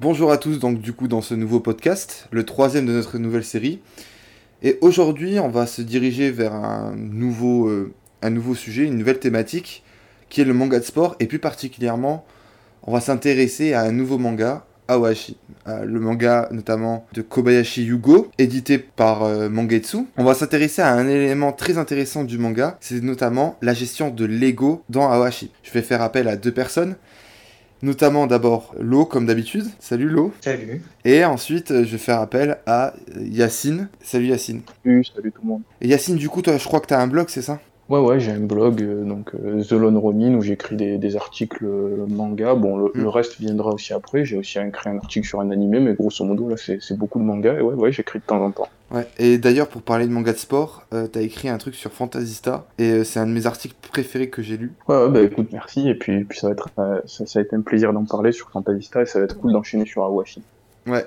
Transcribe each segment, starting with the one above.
Bonjour à tous, donc du coup dans ce nouveau podcast, le troisième de notre nouvelle série. Et aujourd'hui on va se diriger vers un nouveau, euh, sujet, une nouvelle thématique, qui est le manga de sport, et plus particulièrement on va s'intéresser à un nouveau manga, Awashi, euh, le manga notamment de Kobayashi Yugo, édité par euh, Mangetsu. On va s'intéresser à un élément très intéressant du manga, c'est notamment la gestion de l'ego dans Awashi. Je vais faire appel à deux personnes notamment d'abord Lo comme d'habitude. Salut Lo. Salut. Et ensuite, euh, je vais faire appel à Yacine. Salut Yacine. Salut, salut tout le monde. Et Yacine, du coup, toi, je crois que tu as un blog, c'est ça? Ouais, ouais, j'ai un blog, euh, donc euh, The Lone Ronin, où j'écris des, des, articles euh, manga. Bon, le, le, reste viendra aussi après. J'ai aussi écrit un article sur un animé, mais grosso modo, là, c'est beaucoup de manga. Et ouais, ouais, j'écris de temps en temps. Ouais, et d'ailleurs, pour parler de manga de sport, euh, t'as écrit un truc sur Fantasista, et c'est un de mes articles préférés que j'ai lu. Ouais, ouais, bah écoute, merci. Et puis, puis ça, va être, ça, ça, a été un plaisir d'en parler sur Fantasista, et ça va être cool d'enchaîner sur Awashi. Ouais.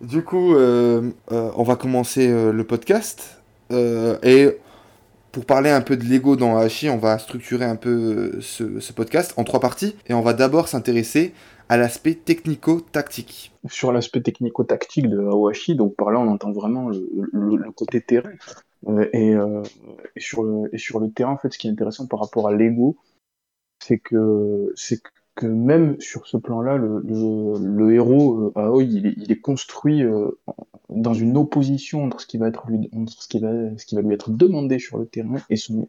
Du coup, on va commencer le podcast. et pour parler un peu de Lego dans Hachi, on va structurer un peu euh, ce, podcast en trois parties. Et on va d'abord s'intéresser à l'aspect technico-tactique. Sur l'aspect technico-tactique de Awashi, donc par là on entend vraiment le, côté terrain. Euh, et, euh, et, sur le, et sur le terrain, en fait, ce qui est intéressant par rapport à Lego, c'est que, c'est que même sur ce plan-là, le, le, le, héros euh, Aoi, il est, il est construit euh, dans une opposition entre ce qui va être lui, entre ce qui va, ce qui va lui être demandé sur le terrain et son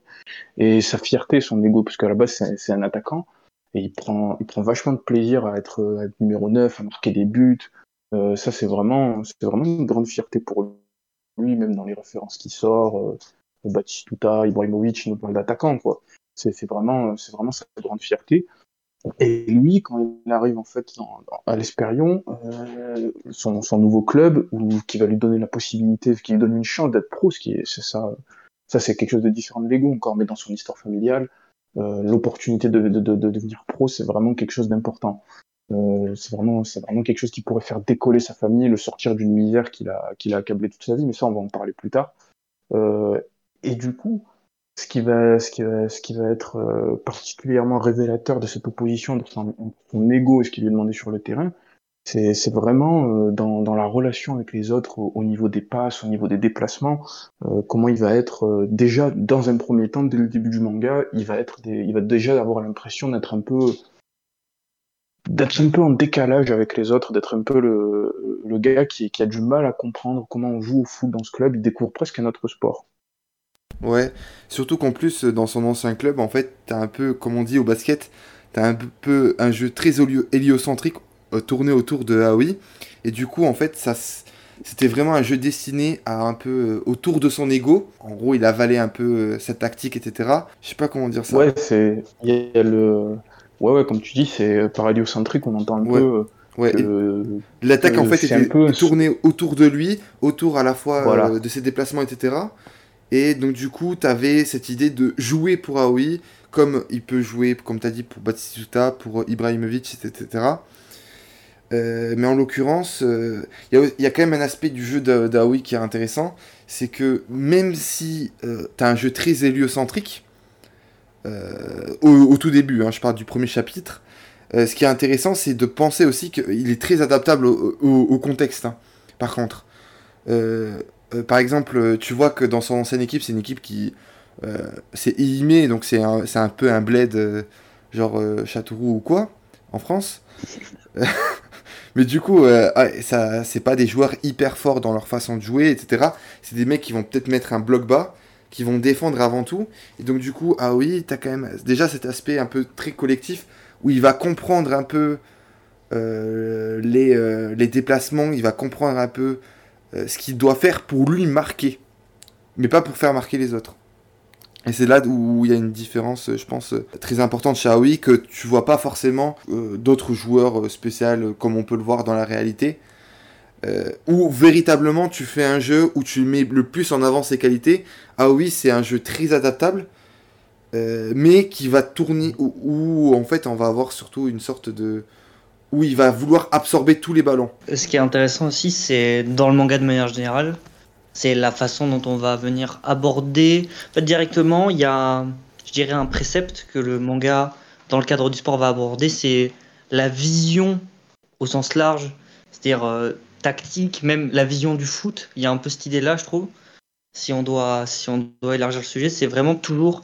et sa fierté, son ego, parce qu'à la base c'est un attaquant et il prend, il prend vachement de plaisir à être, à être numéro 9, à marquer des buts. Euh, ça c'est vraiment, c'est vraiment une grande fierté pour lui, même dans les références qui sort. Euh, Batistuta, Ibrahimovic, il nous parle d'attaquant quoi. C'est vraiment, c'est vraiment sa grande fierté. Et lui, quand il arrive en fait à l'Espérion, euh, son, nouveau club, où, qui va lui donner la possibilité, qui lui donne une chance d'être pro, ce qui est, c'est ça, ça c'est quelque chose de différent de l'ego encore, mais dans son histoire familiale, euh, l'opportunité de, devenir pro, c'est vraiment quelque chose d'important. Euh, c'est vraiment, c'est vraiment quelque chose qui pourrait faire décoller sa famille, le sortir d'une misère qu'il a, qu'il a accablé toute sa vie, mais ça on va en parler plus tard. Euh, et du coup, ce qui va, ce qui va, ce qui va être euh, particulièrement révélateur de cette opposition de son, son ego et ce qu'il lui est demandé sur le terrain, c'est, vraiment euh, dans, dans la relation avec les autres au, au, niveau des passes, au niveau des déplacements, euh, comment il va être euh, déjà dans un premier temps dès le début du manga, il va être, des, il va déjà avoir l'impression d'être un peu d'être un peu en décalage avec les autres, d'être un peu le, le gars qui, qui a du mal à comprendre comment on joue au foot dans ce club, il découvre presque un autre sport. Ouais, surtout qu'en plus, dans son ancien club, en fait, t'as un peu, comme on dit au basket, t'as un peu un jeu très héliocentrique euh, tourné autour de Aoi. Et du coup, en fait, ça, c'était vraiment un jeu destiné à un peu euh, autour de son ego. En gros, il avalait un peu euh, sa tactique, etc. Je sais pas comment dire ça. Ouais, c'est. Il y a le. Ouais, ouais, comme tu dis, c'est par héliocentrique, on entend un ouais. peu. Ouais, l'attaque en fait était peu... tournée autour de lui, autour à la fois voilà. euh, de ses déplacements, etc. Et donc du coup, tu avais cette idée de jouer pour Aoi, comme il peut jouer, comme tu as dit, pour Batistuta, pour Ibrahimovic, etc. Euh, mais en l'occurrence, il euh, y, y, a quand même un aspect du jeu d'Aoi qui est intéressant, c'est que même si euh, tu as un jeu très héliocentrique, au, tout début, hein, je parle du premier chapitre, ce qui est intéressant, c'est de penser aussi qu'il est très adaptable au contexte, hein, par contre. Euh, par exemple, tu vois que dans son ancienne équipe, c'est une équipe qui. Euh, c'est donc c'est un, un, peu un bled euh, genre euh, Châteauroux ou quoi, en France. Mais du coup, ça, c'est pas des joueurs hyper forts dans leur façon de jouer, etc. C'est des mecs qui vont peut-être mettre un bloc bas, qui vont défendre avant tout. Et donc, du coup, ah oui, t'as quand même déjà cet aspect un peu très collectif où il va comprendre un peu les, les déplacements, il va comprendre un peu euh, ce qu'il doit faire pour lui marquer, mais pas pour faire marquer les autres. Et c'est là où il y a une différence, je pense, très importante chez Aoi, que tu vois pas forcément euh, d'autres joueurs spéciaux comme on peut le voir dans la réalité, euh, où véritablement tu fais un jeu où tu mets le plus en avant ses qualités. Aoi, c'est un jeu très adaptable, euh, mais qui va tourner, où, en fait on va avoir surtout une sorte de, où il va vouloir absorber tous les ballons. Ce qui est intéressant aussi, c'est dans le manga de manière générale, c'est la façon dont on va venir aborder. En fait, directement, il y a, je dirais, un précepte que le manga, dans le cadre du sport, va aborder, c'est la vision au sens large c'est-à-dire euh, tactique, même la vision du foot. Il y a un peu cette idée-là, je trouve. Si on doit, si on doit élargir le sujet, c'est vraiment toujours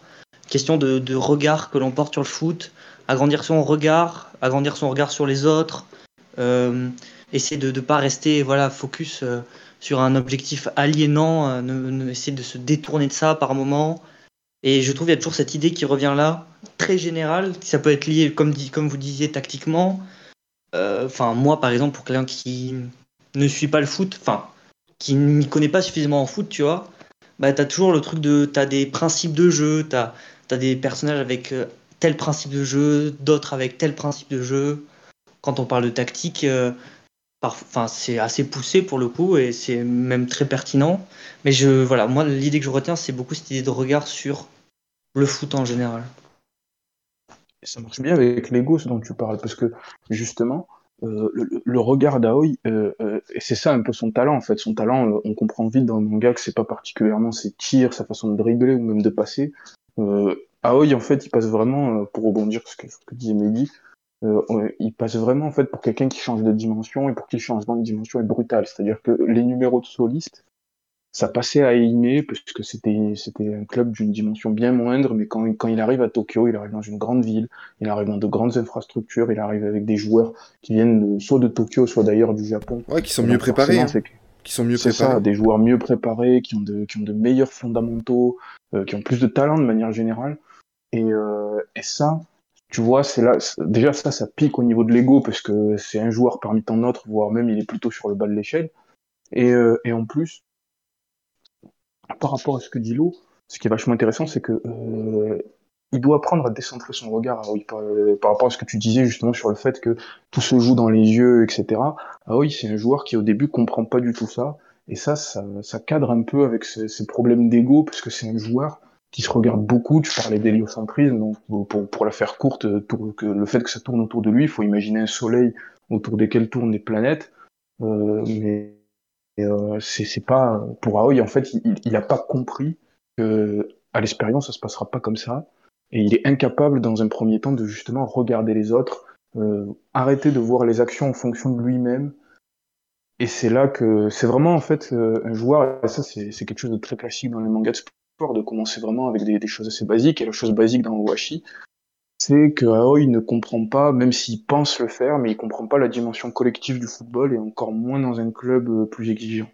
question de regard que l'on porte sur le foot, agrandir son regard, agrandir son regard sur les autres, euh, essayer de ne pas rester voilà, focus euh, sur un objectif aliénant, euh, ne, essayer de se détourner de ça par moment. Et je trouve qu'il y a toujours cette idée qui revient là, très générale, ça peut être lié, comme, dit, comme vous disiez, tactiquement. Enfin, moi, par exemple, pour quelqu'un qui ne suit pas le foot, enfin, qui ne m'y connaît pas suffisamment en foot, tu vois, bah, t'as toujours le truc de. T'as des principes de jeu, t'as as des personnages avec tel principe de jeu, d'autres avec tel principe de jeu. Quand on parle de tactique, euh, enfin, c'est assez poussé pour le coup et c'est même très pertinent. Mais je, voilà, moi, l'idée que je retiens, c'est beaucoup cette idée de regard sur le foot en général. Ça marche bien avec l'ego, ce dont tu parles, parce que justement, euh, le, regard d'Aoi, euh, et c'est ça un peu son talent en fait. Son talent, on comprend vite dans le manga que c'est pas particulièrement ses tirs, sa façon de dribbler ou même de passer. Euh, Aoi, en fait, il passe vraiment, euh, pour rebondir sur ce que, disait Mehdi, euh, il passe vraiment en fait pour quelqu'un qui change de dimension et pour qui le changement de dimension est brutal. C'est-à-dire que les numéros de soliste, ça passait à Eime parce que c'était c'était un club d'une dimension bien moindre, mais quand, quand il arrive à Tokyo, il arrive dans une grande ville, il arrive dans de grandes infrastructures, il arrive avec des joueurs qui viennent de- soit de Tokyo, soit d'ailleurs du Japon. Ouais, qui sont mieux préparés. hein. Qui sont mieux c'est ça, préparés. des joueurs mieux préparés, qui ont de, qui ont de meilleurs fondamentaux, euh, qui ont plus de talent de manière générale. Et, euh, et ça, tu vois, c'est là, déjà ça, ça pique au niveau de l'ego parce que c'est un joueur parmi tant d'autres, voire même il est plutôt sur le bas de l'échelle. Et, euh, en plus, par rapport à ce que dit Lo, ce qui est vachement intéressant, c'est que euh, il doit apprendre à décentrer son regard par, euh, par rapport à ce que tu disais justement sur le fait que tout se joue dans les yeux, etc. Aoi, c'est un joueur qui au début comprend pas du tout ça, et ça, ça, cadre un peu avec ces, ces problèmes d'ego, parce que c'est un joueur qui se regarde beaucoup. Tu parlais d'héliocentrisme, donc pour, pour la faire courte, euh, tour- que le fait que ça tourne autour de lui, il faut imaginer un soleil autour desquels tournent des planètes. Euh, mais euh, c'est pas pour Aoi en fait, il, il a pas compris que à l'expérience ça se passera pas comme ça, et il est incapable dans un premier temps de justement regarder les autres, euh, arrêter de voir les actions en fonction de lui-même. Et c'est là que c'est vraiment en fait euh, un joueur, et ça c'est c'est quelque chose de très classique dans les mangas de de commencer vraiment avec des, choses assez basiques. Et la chose basique dans Owashi, c'est que Aoi ne comprend pas, même s'il pense le faire, mais il comprend pas la dimension collective du football et encore moins dans un club euh, plus exigeant.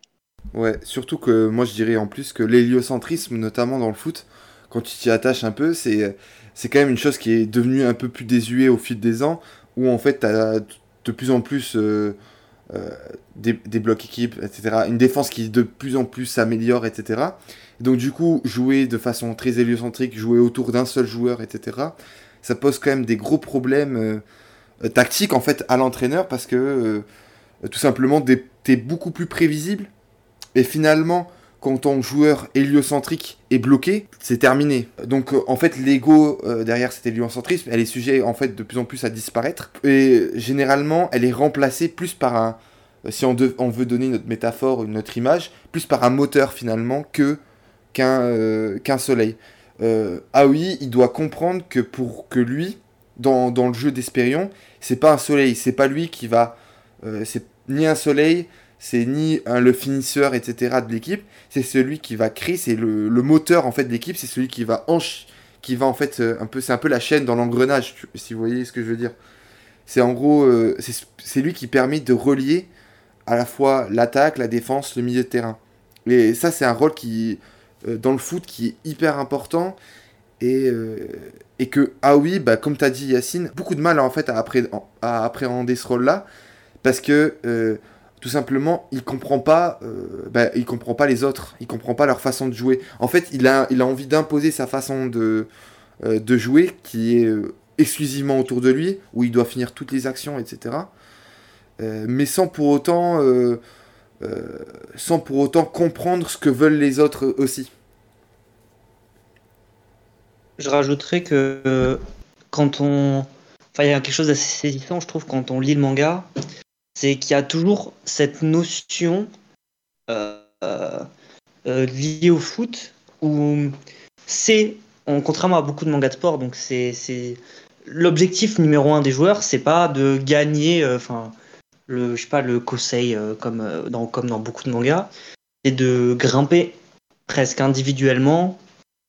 Ouais, surtout que moi je dirais en plus que l'héliocentrisme, notamment dans le foot, quand tu t'y attaches un peu, c'est c'est quand même une chose qui est devenue un peu plus désuée au fil des ans, où en fait t'as de plus en plus euh, des, des blocs équipes, etc. Une défense qui de plus en plus s'améliore, etc. Donc du coup, jouer de façon très héliocentrique, jouer autour d'un seul joueur, etc. Ça pose quand même des gros problèmes euh, euh, tactiques en fait à l'entraîneur parce que euh, tout simplement t'es beaucoup plus prévisible et finalement, quand ton joueur héliocentrique est bloqué, c'est terminé. Donc euh, en fait, l'ego euh, derrière cet héliocentrisme, elle est sujet en fait de plus en plus à disparaître. Et généralement, elle est remplacée plus par un, euh, si on, veut donner notre métaphore, notre image, plus par un moteur finalement que qu'un soleil. Euh, Aoi, il doit comprendre que pour que lui, dans, dans le jeu d'Espérion, c'est pas un soleil, c'est pas lui qui va, c'est ni un soleil, c'est ni un, le finisseur, etc. de l'équipe, c'est celui qui va créer, c'est le, moteur en fait de l'équipe, c'est celui qui va ench- qui va en fait euh, un peu, c'est un peu la chaîne dans l'engrenage, si vous voyez ce que je veux dire. C'est en gros, euh, c'est lui qui permet de relier à la fois l'attaque, la défense, le milieu de terrain. Et ça, c'est un rôle qui, euh, dans le foot, qui est hyper important et, et que Aoui, bah, comme tu as dit Yacine, beaucoup de mal en fait à, à appréhender ce rôle-là parce que tout simplement il comprend euh, bah, comprend pas les autres. Il comprend pas leur façon de jouer. En fait il a, envie d'imposer sa façon de, euh, jouer qui est euh, exclusivement autour de lui où il doit finir toutes les actions etc mais sans pour autant sans pour autant comprendre ce que veulent les autres aussi. Je rajouterais que quand on. Enfin, il y a quelque chose d'assez saisissant, je trouve, quand on lit le manga, c'est qu'il y a toujours cette notion euh, euh, euh, liée au foot où c'est, en- contrairement à beaucoup de mangas de sport, donc c'est l'objectif numéro un des joueurs, c'est pas de gagner, enfin, le, je sais pas, le kosei comme, dans, comme dans beaucoup de mangas, c'est de grimper presque individuellement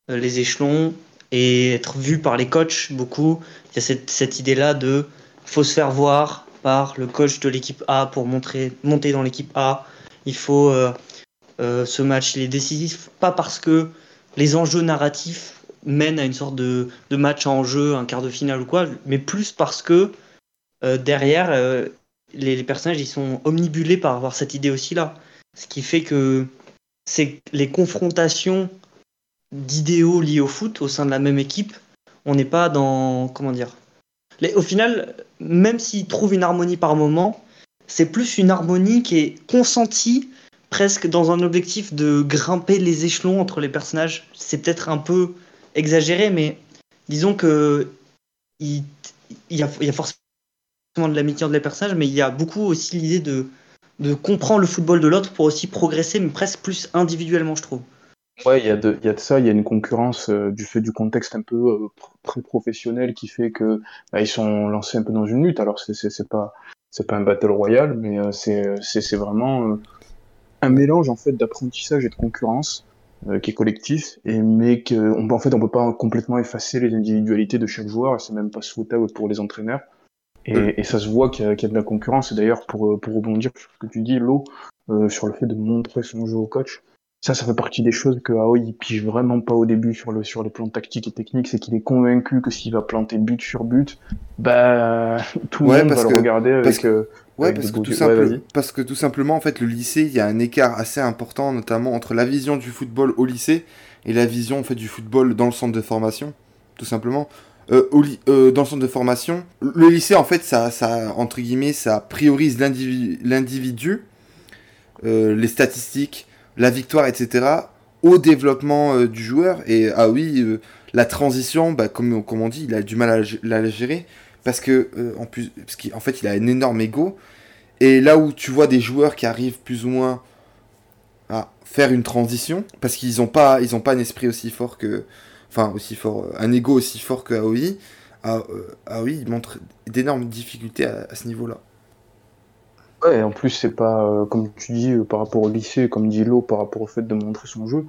les échelons et être vu par les coachs beaucoup. Il y a cette, cette idée-là de faut se faire voir par le coach de l'équipe A pour montrer, monter dans l'équipe A. Il faut euh, euh, ce match, il est décisif, pas parce que les enjeux narratifs mènent à une sorte de, de match en jeu, un quart de finale ou quoi, mais plus parce que euh, derrière, les, les, personnages ils sont omnibulés par avoir cette idée aussi là. Ce qui fait que c'est les confrontations d'idéaux liés au foot au sein de la même équipe. On n'est pas dans. Comment dire Au final, même s'ils trouvent une harmonie par moment, c'est plus une harmonie qui est consentie presque dans un objectif de grimper les échelons entre les personnages. C'est peut-être un peu exagéré, mais disons que il, y, a, forcément de l'amitié entre les personnages, mais il y a beaucoup aussi l'idée de comprendre le football de l'autre pour aussi progresser, mais presque plus individuellement, je trouve. Ouais, il y, a de, y a de ça, il y a une concurrence euh, du fait du contexte un peu euh, très professionnel qui fait que bah, ils sont lancés un peu dans une lutte. Alors c'est pas c'est pas un battle royal, mais euh, c'est c'est vraiment un mélange en fait d'apprentissage et de concurrence qui est collectif, et mais que on, en fait on peut pas complètement effacer les individualités de chaque joueur, et c'est même pas souhaitable pour les entraîneurs. Et, et ça se voit qu'il y, y, a de la concurrence. Et d'ailleurs, pour, pour rebondir sur ce que tu dis, Lo, sur le fait de montrer son jeu au coach, ça, ça fait partie des choses que Aoi il pige vraiment pas au début sur le sur les plans tactiques et techniques, c'est qu'il est convaincu que s'il va planter but sur but, bah tout le monde va le regarder avec. Parce euh, ouais, parce, que tout simple, parce que tout simplement, en fait, le lycée, il y a un écart assez important, notamment entre la vision du football au lycée et la vision en fait du football dans le centre de formation, tout simplement. Euh, au euh, dans le centre de formation, le lycée, en fait, ça, ça entre guillemets, ça priorise l'individu, euh, les statistiques la victoire, etc., au développement euh, du joueur. Et ah oui, euh, la transition, bah, comme, on dit, il a du mal à la, gérer parce que euh, en qu'en fait, il a un énorme ego. Et là où tu vois des joueurs qui arrivent plus ou moins à faire une transition, parce qu'ils n'ont pas, ils ont pas un esprit aussi fort que, enfin aussi fort, un ego aussi fort que Aoi. Ah, oui, il montre d'énormes difficultés à ce niveau-là. Ouais, en plus, c'est pas, euh, comme tu dis, euh, par rapport au lycée, comme dit Lo, par rapport au fait de montrer son jeu.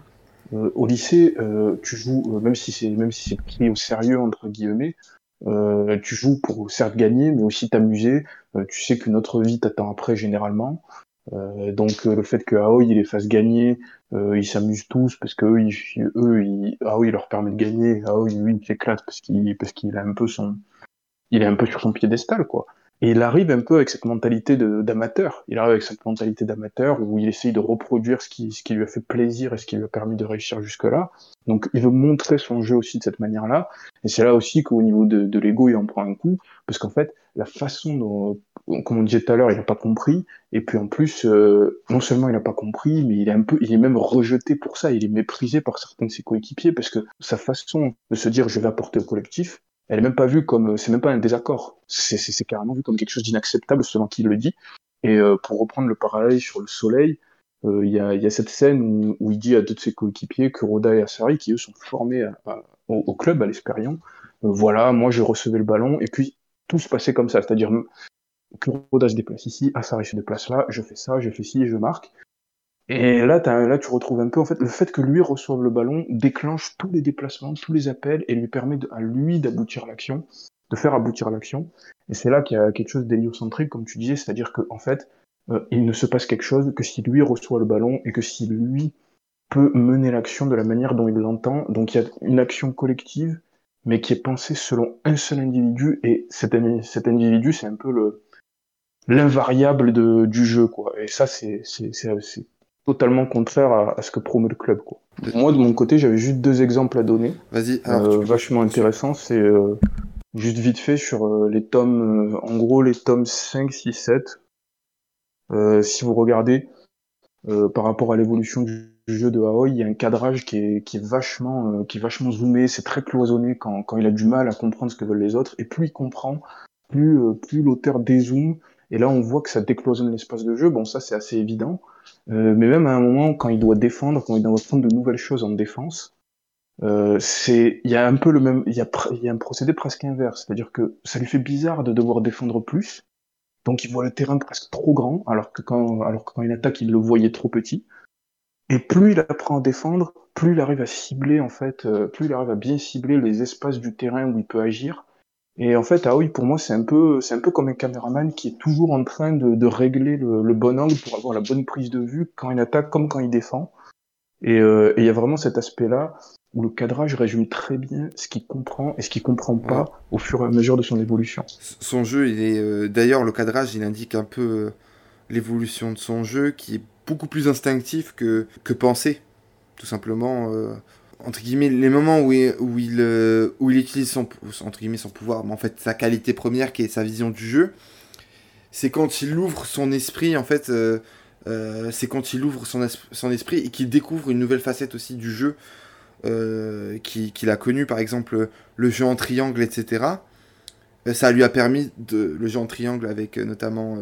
Euh, au lycée, tu joues, même si c'est même si c'est pris au sérieux, entre guillemets, tu joues pour certes gagner, mais aussi t'amuser. tu sais qu'une autre vie t'attend après, généralement. donc le fait que Aoi il les fasse gagner, ils s'amusent tous parce que eux, ils, eux ils, Aoi leur permet de gagner, Aoi lui il s'éclate parce qu'il parce qu'il a un peu son, il est un peu sur son piédestal quoi. Et il arrive un peu avec cette mentalité d'amateur. Il arrive avec cette mentalité d'amateur où il essaye de reproduire ce qui, ce qui lui a fait plaisir et ce qui lui a permis de réussir jusque-là. Donc il veut montrer son jeu aussi de cette manière-là. Et c'est là aussi qu'au niveau de, de l'ego, il en prend un coup. Parce qu'en fait, la façon dont, comme on disait tout à l'heure, il n'a pas compris. Et puis en plus, euh, non seulement il n'a pas compris, mais il est un peu, il est même rejeté pour ça. Il est méprisé par certains de ses coéquipiers parce que sa façon de se dire je vais apporter au collectif, elle est même pas vue comme, c'est même pas un désaccord, c'est carrément vu comme quelque chose d'inacceptable selon qui le dit. Et euh, pour reprendre le parallèle sur le soleil, euh, il y, a, cette scène où, il dit à deux de ses coéquipiers, Kuroda et Asari, qui eux sont formés au, club, à l'Espérion, euh, voilà, moi je recevais le ballon, et puis tout se passait comme ça, c'est-à-dire Kuroda se déplace ici, Asari se déplace là, je fais ça, je fais ci, et je marque. Et là, là, tu retrouves un peu, en fait, le fait que lui reçoive le ballon déclenche tous les déplacements, tous les appels, et lui permet à lui d'aboutir l'action, de faire aboutir l'action. Et c'est là qu'il y a quelque chose d'héliocentrique, comme tu disais, c'est-à-dire qu'en en fait, euh, il ne se passe quelque chose que si lui reçoit le ballon et que si lui peut mener l'action de la manière dont il l'entend. Donc il y a une action collective, mais qui est pensée selon un seul individu, et cet, cet individu, c'est un peu le l'invariable du jeu, quoi. Et ça, c'est totalement contraire à, ce que promeut le club. Quoi. Moi, de mon côté, j'avais juste deux exemples à donner. Vas-y. Euh, vachement intéressant. C'est euh, juste vite fait sur euh, les tomes, en gros, les tomes 5, 6, 7. si vous regardez par rapport à l'évolution du jeu de Aoi, il y a un cadrage qui est, qui est vachement, qui est vachement zoomé. C'est très cloisonné quand, quand il a du mal à comprendre ce que veulent les autres. Et plus il comprend, plus, plus l'auteur dézoome. Et là, on voit que ça décloisonne l'espace de jeu. Bon, ça, c'est assez évident. Euh, mais même à un moment, quand il doit défendre, quand il doit prendre de nouvelles choses en défense, euh, il y a un peu le même, il y a, un procédé presque inverse, c'est-à-dire que ça lui fait bizarre de devoir défendre plus, Donc il voit le terrain presque trop grand, alors que quand, alors quand il attaque, il le voyait trop petit. Et plus il apprend à défendre, plus il arrive à cibler, en fait, euh, plus il arrive à bien cibler les espaces du terrain où il peut agir. Et en fait, ah oui, pour moi, c'est un peu, c'est un peu comme un caméraman qui est toujours en train de, de régler le, le, bon angle pour avoir la bonne prise de vue quand il attaque comme quand il défend. Et euh, il y a vraiment cet aspect-là où le cadrage résume très bien ce qu'il comprend et ce qu'il comprend pas ouais. au fur et à mesure de son évolution. Son jeu, il est euh, d'ailleurs le cadrage, il indique un peu euh, l'évolution de son jeu qui est beaucoup plus instinctif que, que pensé, tout simplement. Euh, entre guillemets, les moments où il, euh, où il utilise son, entre guillemets, son pouvoir, mais en fait sa qualité première qui est sa vision du jeu, c'est quand il ouvre son esprit, en fait, euh, euh, c'est quand il ouvre son, es son esprit et qu'il découvre une nouvelle facette aussi du jeu euh, qu'il qui a connu, par exemple le jeu en triangle, etc. Ça lui a permis, de, le jeu en triangle avec notamment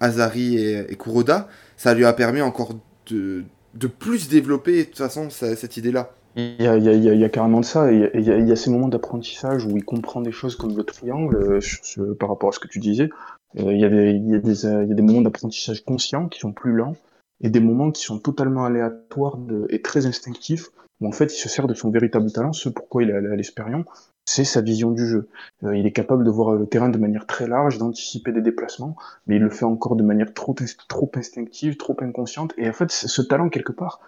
Azari et, et, Kuroda, ça lui a permis encore de, de plus développer de toute façon cette idée-là. Il y, a, il, y a, il y a, carrément de ça, il y a, il y a ces moments d'apprentissage où il comprend des choses comme le triangle, euh, par rapport à ce que tu disais. Euh, il, y a des, il, y a des, il y a des moments d'apprentissage conscients qui sont plus lents, et des moments qui sont totalement aléatoires et très instinctifs, où en fait il se sert de son véritable talent, ce pourquoi il est à l'expérience, c'est sa vision du jeu. Euh, il est capable de voir le terrain de manière très large, d'anticiper des déplacements, mais il le fait encore de manière trop, trop instinctive, trop inconsciente, et en fait ce talent quelque part,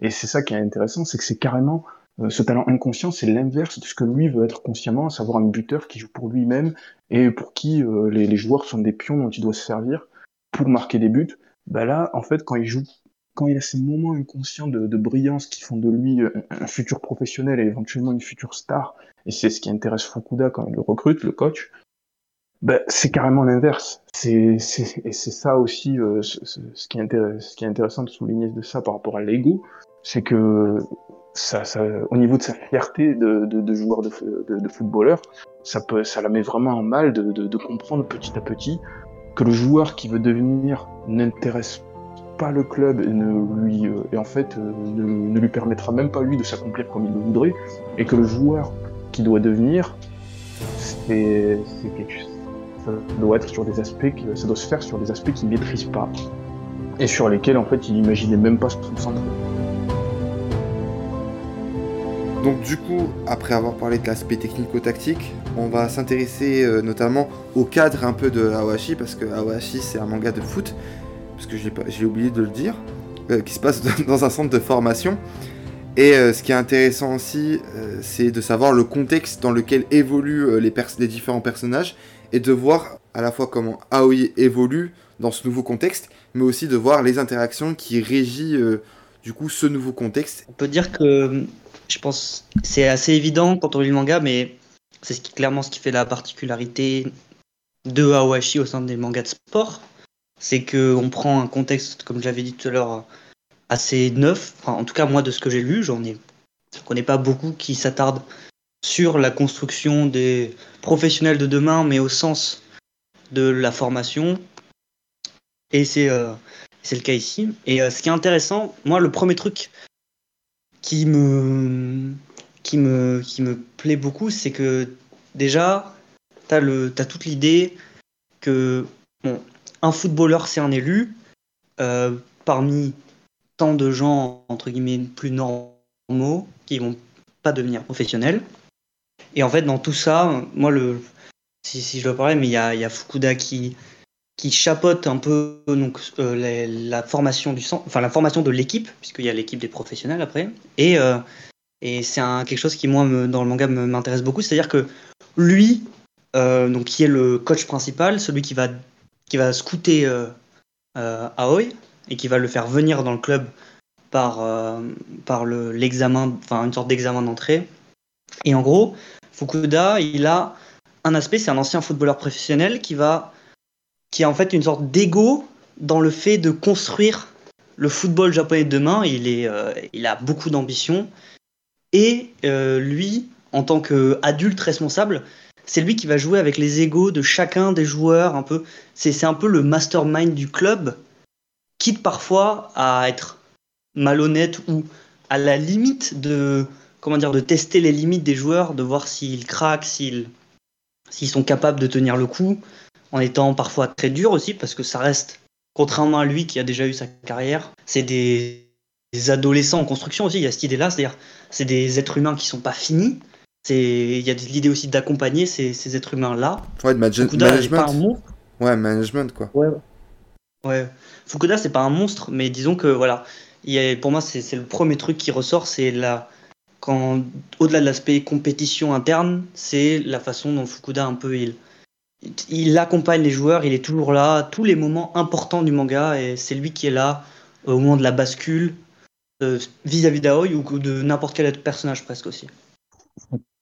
et c'est ça qui est intéressant, c'est que c'est carrément euh, ce talent inconscient, c'est l'inverse de ce que lui veut être consciemment, à savoir un buteur qui joue pour lui-même et pour qui euh, les, les, joueurs sont des pions dont il doit se servir pour marquer des buts. Bah là, en fait, quand il joue, quand il a ces moments inconscients de, de brillance qui font de lui un, un, futur professionnel et éventuellement une future star, et c'est ce qui intéresse Fukuda quand il le recrute, le coach, bah, c'est carrément l'inverse. C'est, c'est, et c'est ça aussi euh, ce, qui est ce qui est intéressant de souligner de ça par rapport à l'ego, c'est que ça, ça, au niveau de sa fierté de, de, de joueur de, de, de, footballeur, ça, peut, ça la met vraiment en mal de, de, comprendre petit à petit que le joueur qui veut devenir n'intéresse pas le club et, ne lui, euh, et en fait euh, ne, ne, lui permettra même pas lui de s'accomplir comme il le voudrait, et que le joueur qui doit devenir, c'est quelque chose. Ça doit être sur des aspects, ça doit se faire sur des aspects qu'il maîtrise pas et sur lesquels en fait il imaginait même pas se concentrer. Donc du coup, après avoir parlé de l'aspect technico-tactique, on va s'intéresser euh, notamment au cadre un peu de Awashi, parce que Awashi c'est un manga de foot, parce que j'ai oublié de le dire, euh, qui se passe dans un centre de formation. Et euh, ce qui est intéressant aussi, c'est de savoir le contexte dans lequel évoluent les, différents personnages, et de voir à la fois comment Aoi évolue dans ce nouveau contexte, mais aussi de voir les interactions qui régissent du coup ce nouveau contexte. On peut dire que je pense c'est assez évident quand on lit le manga, mais c'est ce qui, clairement ce qui fait la particularité de Awashi au sein des mangas de sport. C'est qu'on prend un contexte, comme je l'avais dit tout à l'heure, assez neuf. Enfin, en tout cas, moi, de ce que j'ai lu, j'en ai, je connais pas beaucoup qui s'attardent sur la construction des professionnels de demain, mais au sens de la formation. Et c'est euh, le cas ici. Et euh, ce qui est intéressant, moi, le premier truc qui me, qui me, qui me plaît beaucoup, c'est que déjà, tu as, as toute l'idée que bon, un footballeur, c'est un élu. Euh, parmi tant de gens, entre guillemets, plus normaux, qui vont pas devenir professionnels. Et en fait, dans tout ça, moi, le, si, si je dois parler, mais il y a, y a, Fukuda qui, qui chapeaute un peu donc, euh, la, formation du enfin la formation de l'équipe, puisqu'il y a l'équipe des professionnels après. Et, euh, et c'est quelque chose qui, moi, dans le manga, m'intéresse beaucoup. C'est-à-dire que lui, euh, donc, qui est le coach principal, celui qui va, qui va scouter Aoi, et qui va le faire venir dans le club par, par l'examen, le, enfin une sorte d'examen d'entrée. Et en gros, Fukuda, il a un aspect, c'est un ancien footballeur professionnel qui va, qui a en fait une sorte d'ego dans le fait de construire le football japonais de demain. Il est, euh, il a beaucoup d'ambition et euh, lui, en tant qu'adulte responsable, c'est lui qui va jouer avec les égos de chacun des joueurs. Un peu, c'est un peu le mastermind du club quitte parfois à être malhonnête ou à la limite de comment dire de tester les limites des joueurs, de voir s'ils craquent, s'ils s'ils sont capables de tenir le coup. en étant parfois très dur aussi, parce que ça reste, contrairement à lui qui a déjà eu sa carrière, c'est des, adolescents en construction aussi. Il y a cette idée-là, c'est-à-dire c'est des êtres humains qui sont pas finis. Il y a l'idée aussi d'accompagner ces, êtres humains-là. Ouais, de management. Ouais, management quoi. Ouais. Ouais. Fukuda, c'est pas un monstre, mais disons que voilà, il pour moi, c'est le premier truc qui ressort, c'est la quand au-delà de l'aspect compétition interne, c'est la façon dont Fukuda un peu il il accompagne les joueurs, il est toujours là, tous les moments importants du manga, et c'est lui qui est là au moment de la bascule euh, vis-à-vis d'Aoi ou de n'importe quel autre personnage presque aussi.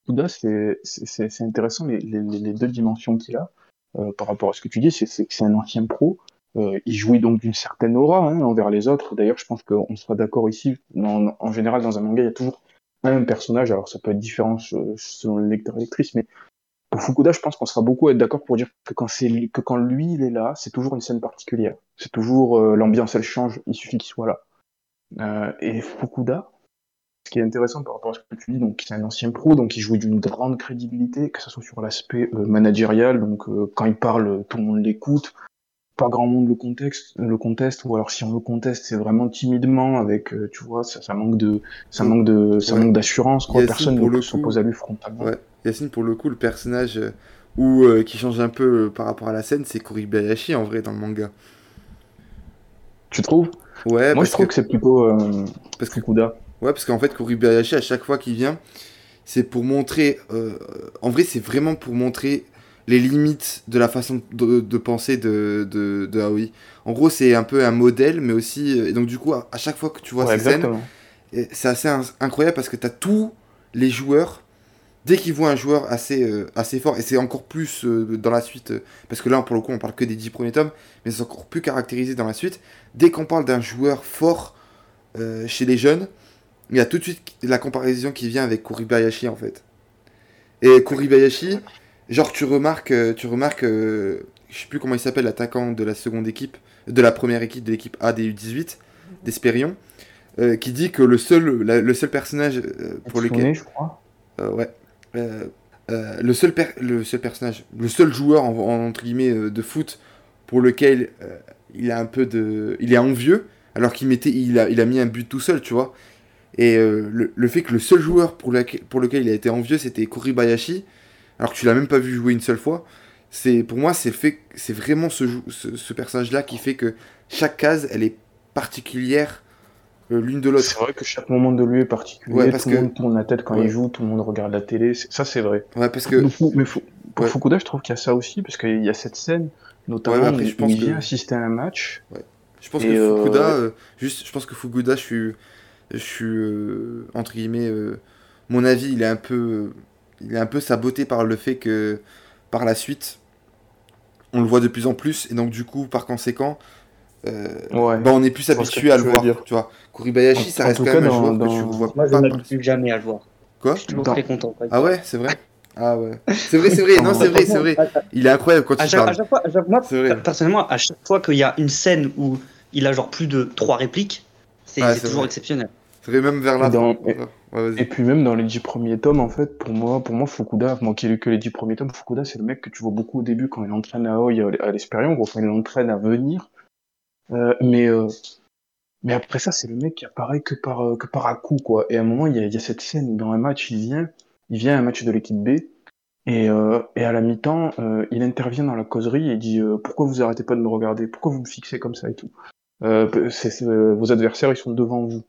Fukuda, c'est intéressant les, les, deux dimensions qu'il a euh, par rapport à ce que tu dis, c'est que c'est un ancien pro, euh, il jouit donc d'une certaine aura hein, envers les autres. D'ailleurs, je pense qu'on sera d'accord ici. En, général, dans un manga, il y a toujours un personnage. Alors, ça peut être différent selon le lecteur et lectrice, mais pour Fukuda, je pense qu'on sera beaucoup d'accord pour dire que quand c'est que quand lui il est là, c'est toujours une scène particulière. C'est toujours euh, l'ambiance, elle change. Il suffit qu'il soit là. Euh, et Fukuda, ce qui est intéressant par rapport à ce que tu dis, donc c'est un ancien pro, donc il jouit d'une grande crédibilité, que ce soit sur l'aspect managérial, donc quand il parle, tout le monde l'écoute pas grand monde le contexte, le conteste, ou alors si on le conteste, c'est vraiment timidement, avec, euh, tu vois, ça, manque de, ça manque de, ça manque d'assurance, quoi. Personne ne s'oppose à lui frontalement. Ouais. Yacine, pour le coup, le personnage euh, ou euh, qui change un peu par rapport à la scène, c'est Kuribayashi en vrai dans le manga. Tu trouves? Ouais. Moi, je trouve que, c'est plutôt parce que Kuda. Ouais, parce qu'en fait, Kuribayashi, à chaque fois qu'il vient, c'est pour montrer. en vrai, c'est vraiment pour montrer les limites de la façon de, penser de, de, Aoi. En gros, c'est un peu un modèle, mais aussi. Euh, et donc, du coup, à, chaque fois que tu vois ces scènes, c'est assez incroyable parce que tu as tous les joueurs. Dès qu'ils voient un joueur assez, euh, assez fort, et c'est encore plus euh, dans la suite, parce que là, pour le coup, on parle que des 10 premiers tomes, mais c'est encore plus caractérisé dans la suite. Dès qu'on parle d'un joueur fort chez les jeunes, il y a tout de suite la comparaison qui vient avec Kuribayashi, en fait. Et Kuribayashi, Genre, tu remarques, euh, tu remarques, euh, je sais plus comment il s'appelle, l'attaquant de la seconde équipe, de la première équipe de l'équipe A des U18, d'Espérion, euh, qui dit que le seul, le seul personnage pour lequel. je crois. ouais. le, seul le seul personnage, le seul joueur entre guillemets de foot pour lequel il a un peu de, il est envieux, alors qu'il mettait, il a, il a mis un but tout seul, tu vois. Et le, le, fait que le seul joueur pour, pour lequel il a été envieux, c'était Kuribayashi, alors que tu l'as même pas vu jouer une seule fois. C'est pour moi c'est fait c'est vraiment ce, ce, personnage là qui fait que chaque case elle est particulière euh, l'une de l'autre. C'est vrai que chaque moment de lui est particulier. parce tout le monde tourne la tête quand il joue, tout le monde regarde la télé. Ça c'est vrai. Ouais parce que. Mais pour Fukuda je trouve qu'il y a ça aussi parce qu'il y a cette scène notamment après, je pense où il vient assister à un match. Je pense que Fukuda euh, juste je pense que Fukuda je suis je suis euh, entre guillemets mon avis il est un peu il est un peu saboté par le fait que par la suite, on le voit de plus en plus, et donc du coup, par conséquent, euh, bah, on est plus habitué à le voir. Dire. Tu vois, Kuribayashi, ça reste quand même un joueur que tu vois Moi, je n'habitue jamais à le voir. Quoi Je suis toujours très content. Ah ouais, c'est vrai Ah ouais. C'est vrai, c'est vrai, non, c'est vrai, c'est vrai. Il est incroyable quand il parle. À chaque fois, moi, personnellement, à chaque fois qu'il y a une scène où il a genre plus de trois répliques, c'est toujours exceptionnel. C'est vrai, même vers la fin. Et puis même dans les dix premiers tomes, en fait, pour moi, pour moi, Fukuda, moi qui ai lu que les dix premiers tomes, Fukuda, c'est le mec que tu vois beaucoup au début quand il entraîne à Oi à l'Espérion, quand il entraîne à venir. Euh, mais euh, mais après ça, c'est le mec qui apparaît que par euh, que par à coup, quoi. Et à un moment, il y a, il y a cette scène où dans un match, il vient, il vient à un match de l'équipe B. Et, euh, et à la mi-temps, euh, il intervient dans la causerie et dit pourquoi vous arrêtez pas de me regarder, pourquoi vous me fixez comme ça et tout? vos adversaires, ils sont devant vous.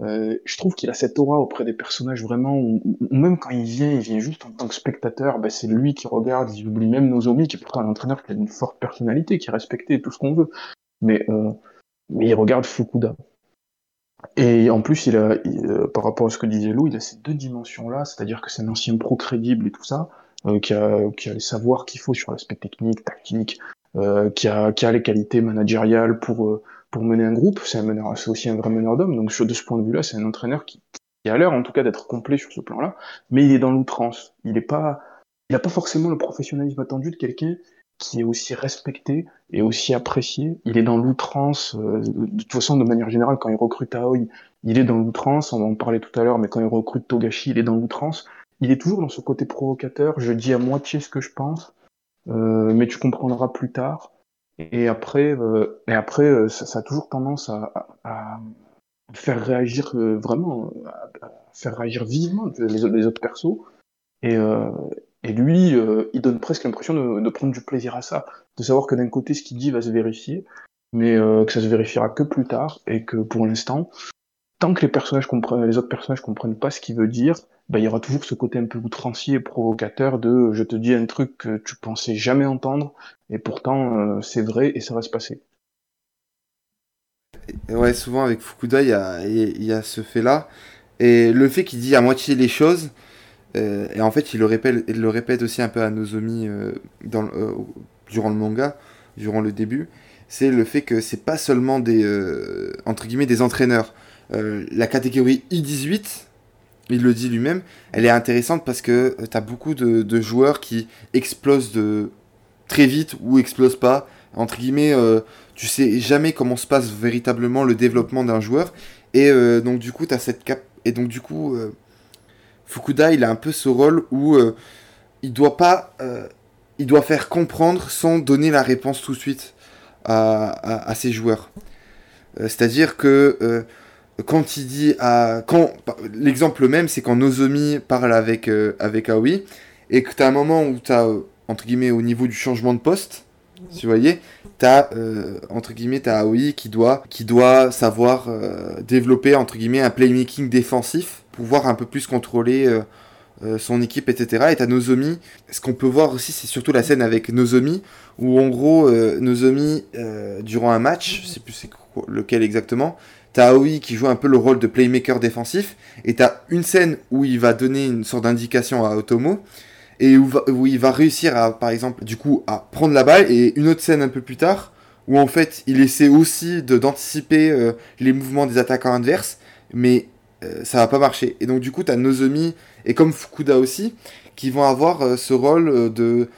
Euh, je trouve qu'il a cette aura auprès des personnages vraiment, où, même quand il vient, il vient juste en tant que spectateur, ben c'est lui qui regarde, il oublie même Nozomi, qui est pourtant un entraîneur qui a une forte personnalité, qui est respecté, tout ce qu'on veut. Mais, euh, il regarde Fukuda. Et en plus, euh, par rapport à ce que disait Lou, il a ces deux dimensions-là, c'est-à-dire que c'est un ancien pro crédible et tout ça, qui, a, les savoirs qu'il faut sur l'aspect technique, tactique, qui a les qualités managériales pour pour mener un groupe. C'est aussi un vrai meneur d'hommes. Donc de ce point de vue-là, c'est un entraîneur qui, qui a l'air en tout cas d'être complet sur ce plan-là, mais il est dans l'outrance. Il est pas, il n'a pas forcément le professionnalisme attendu de quelqu'un qui est aussi respecté et aussi apprécié. Il est dans l'outrance. Euh, de toute façon, de manière générale, quand il recrute Aoi, il est dans l'outrance. On va en parler tout à l'heure, mais quand il recrute Togashi, il est dans l'outrance. Il est toujours dans ce côté provocateur. Je dis à moitié ce que je pense. mais tu comprendras plus tard. Et après, et après ça, a toujours tendance à, faire réagir vraiment, à, faire réagir vivement les, autres persos. Et, lui, il donne presque l'impression de, de, prendre du plaisir à ça, de savoir que d'un côté, ce qu'il dit va se vérifier, mais que ça se vérifiera que plus tard, et que pour l'instant, tant que les personnages les autres personnages comprennent pas ce qu'il veut dire, bah, il y aura toujours ce côté un peu outrancier et provocateur de je te dis un truc que tu pensais jamais entendre et pourtant euh, c'est vrai et ça va se passer. Ouais, souvent avec Fukuda, il y a, y a, ce fait-là. Et le fait qu'il dit à moitié les choses, euh, et en fait il le, répète, il le répète aussi un peu à Nozomi euh, dans, durant le manga, durant le début, c'est le fait que c'est pas seulement des, entre guillemets, des entraîneurs. la catégorie I-18, il le dit lui-même, elle est intéressante parce que euh, tu as beaucoup de, joueurs qui explosent très vite ou explosent pas. Entre guillemets, euh, tu sais jamais comment se passe véritablement le développement d'un joueur. Et euh, donc du coup, tu cette cap... Et donc du coup, Fukuda, il a un peu ce rôle où il doit pas... il doit faire comprendre sans donner la réponse tout de suite à ses joueurs. C'est-à-dire que quand il dit à. Quand, l'exemple même, c'est quand Nozomi parle avec, euh, avec Aoi, et que tu as un moment où tu as, euh, entre guillemets, au niveau du changement de poste, tu voyez, tu as, euh, entre guillemets, as Aoi qui doit, qui doit savoir développer, entre guillemets, un playmaking défensif, pouvoir un peu plus contrôler son équipe, etc. Et tu as Nozomi, ce qu'on peut voir aussi, c'est surtout la scène avec Nozomi, où en gros, Nozomi, durant un match, je sais plus c'est lequel exactement, T'as Aoi qui joue un peu le rôle de playmaker défensif, et t'as une scène où il va donner une sorte d'indication à Otomo, et où, il va réussir par exemple, du coup, à prendre la balle, et une autre scène un peu plus tard, où en fait, il essaie aussi d'anticiper euh, les mouvements des attaquants adverses, mais euh, ça va pas marcher. Et donc, du coup, t'as Nozomi, et comme Fukuda aussi, qui vont avoir euh, ce rôle de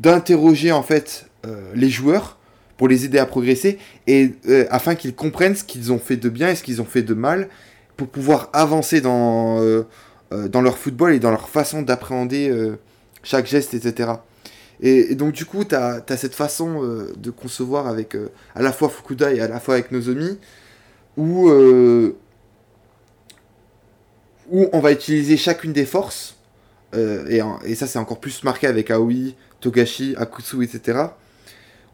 d'interroger en fait les joueurs pour les aider à progresser et euh, afin qu'ils comprennent ce qu'ils ont fait de bien et ce qu'ils ont fait de mal pour pouvoir avancer dans, euh, euh, dans leur football et dans leur façon d'appréhender chaque geste, etc. Et, donc du coup, tu as, cette façon de concevoir avec à la fois Fukuda et à la fois avec Nozomi où, où on va utiliser chacune des forces et, et, ça c'est encore plus marqué avec Aoi, Togashi, Akutsu, etc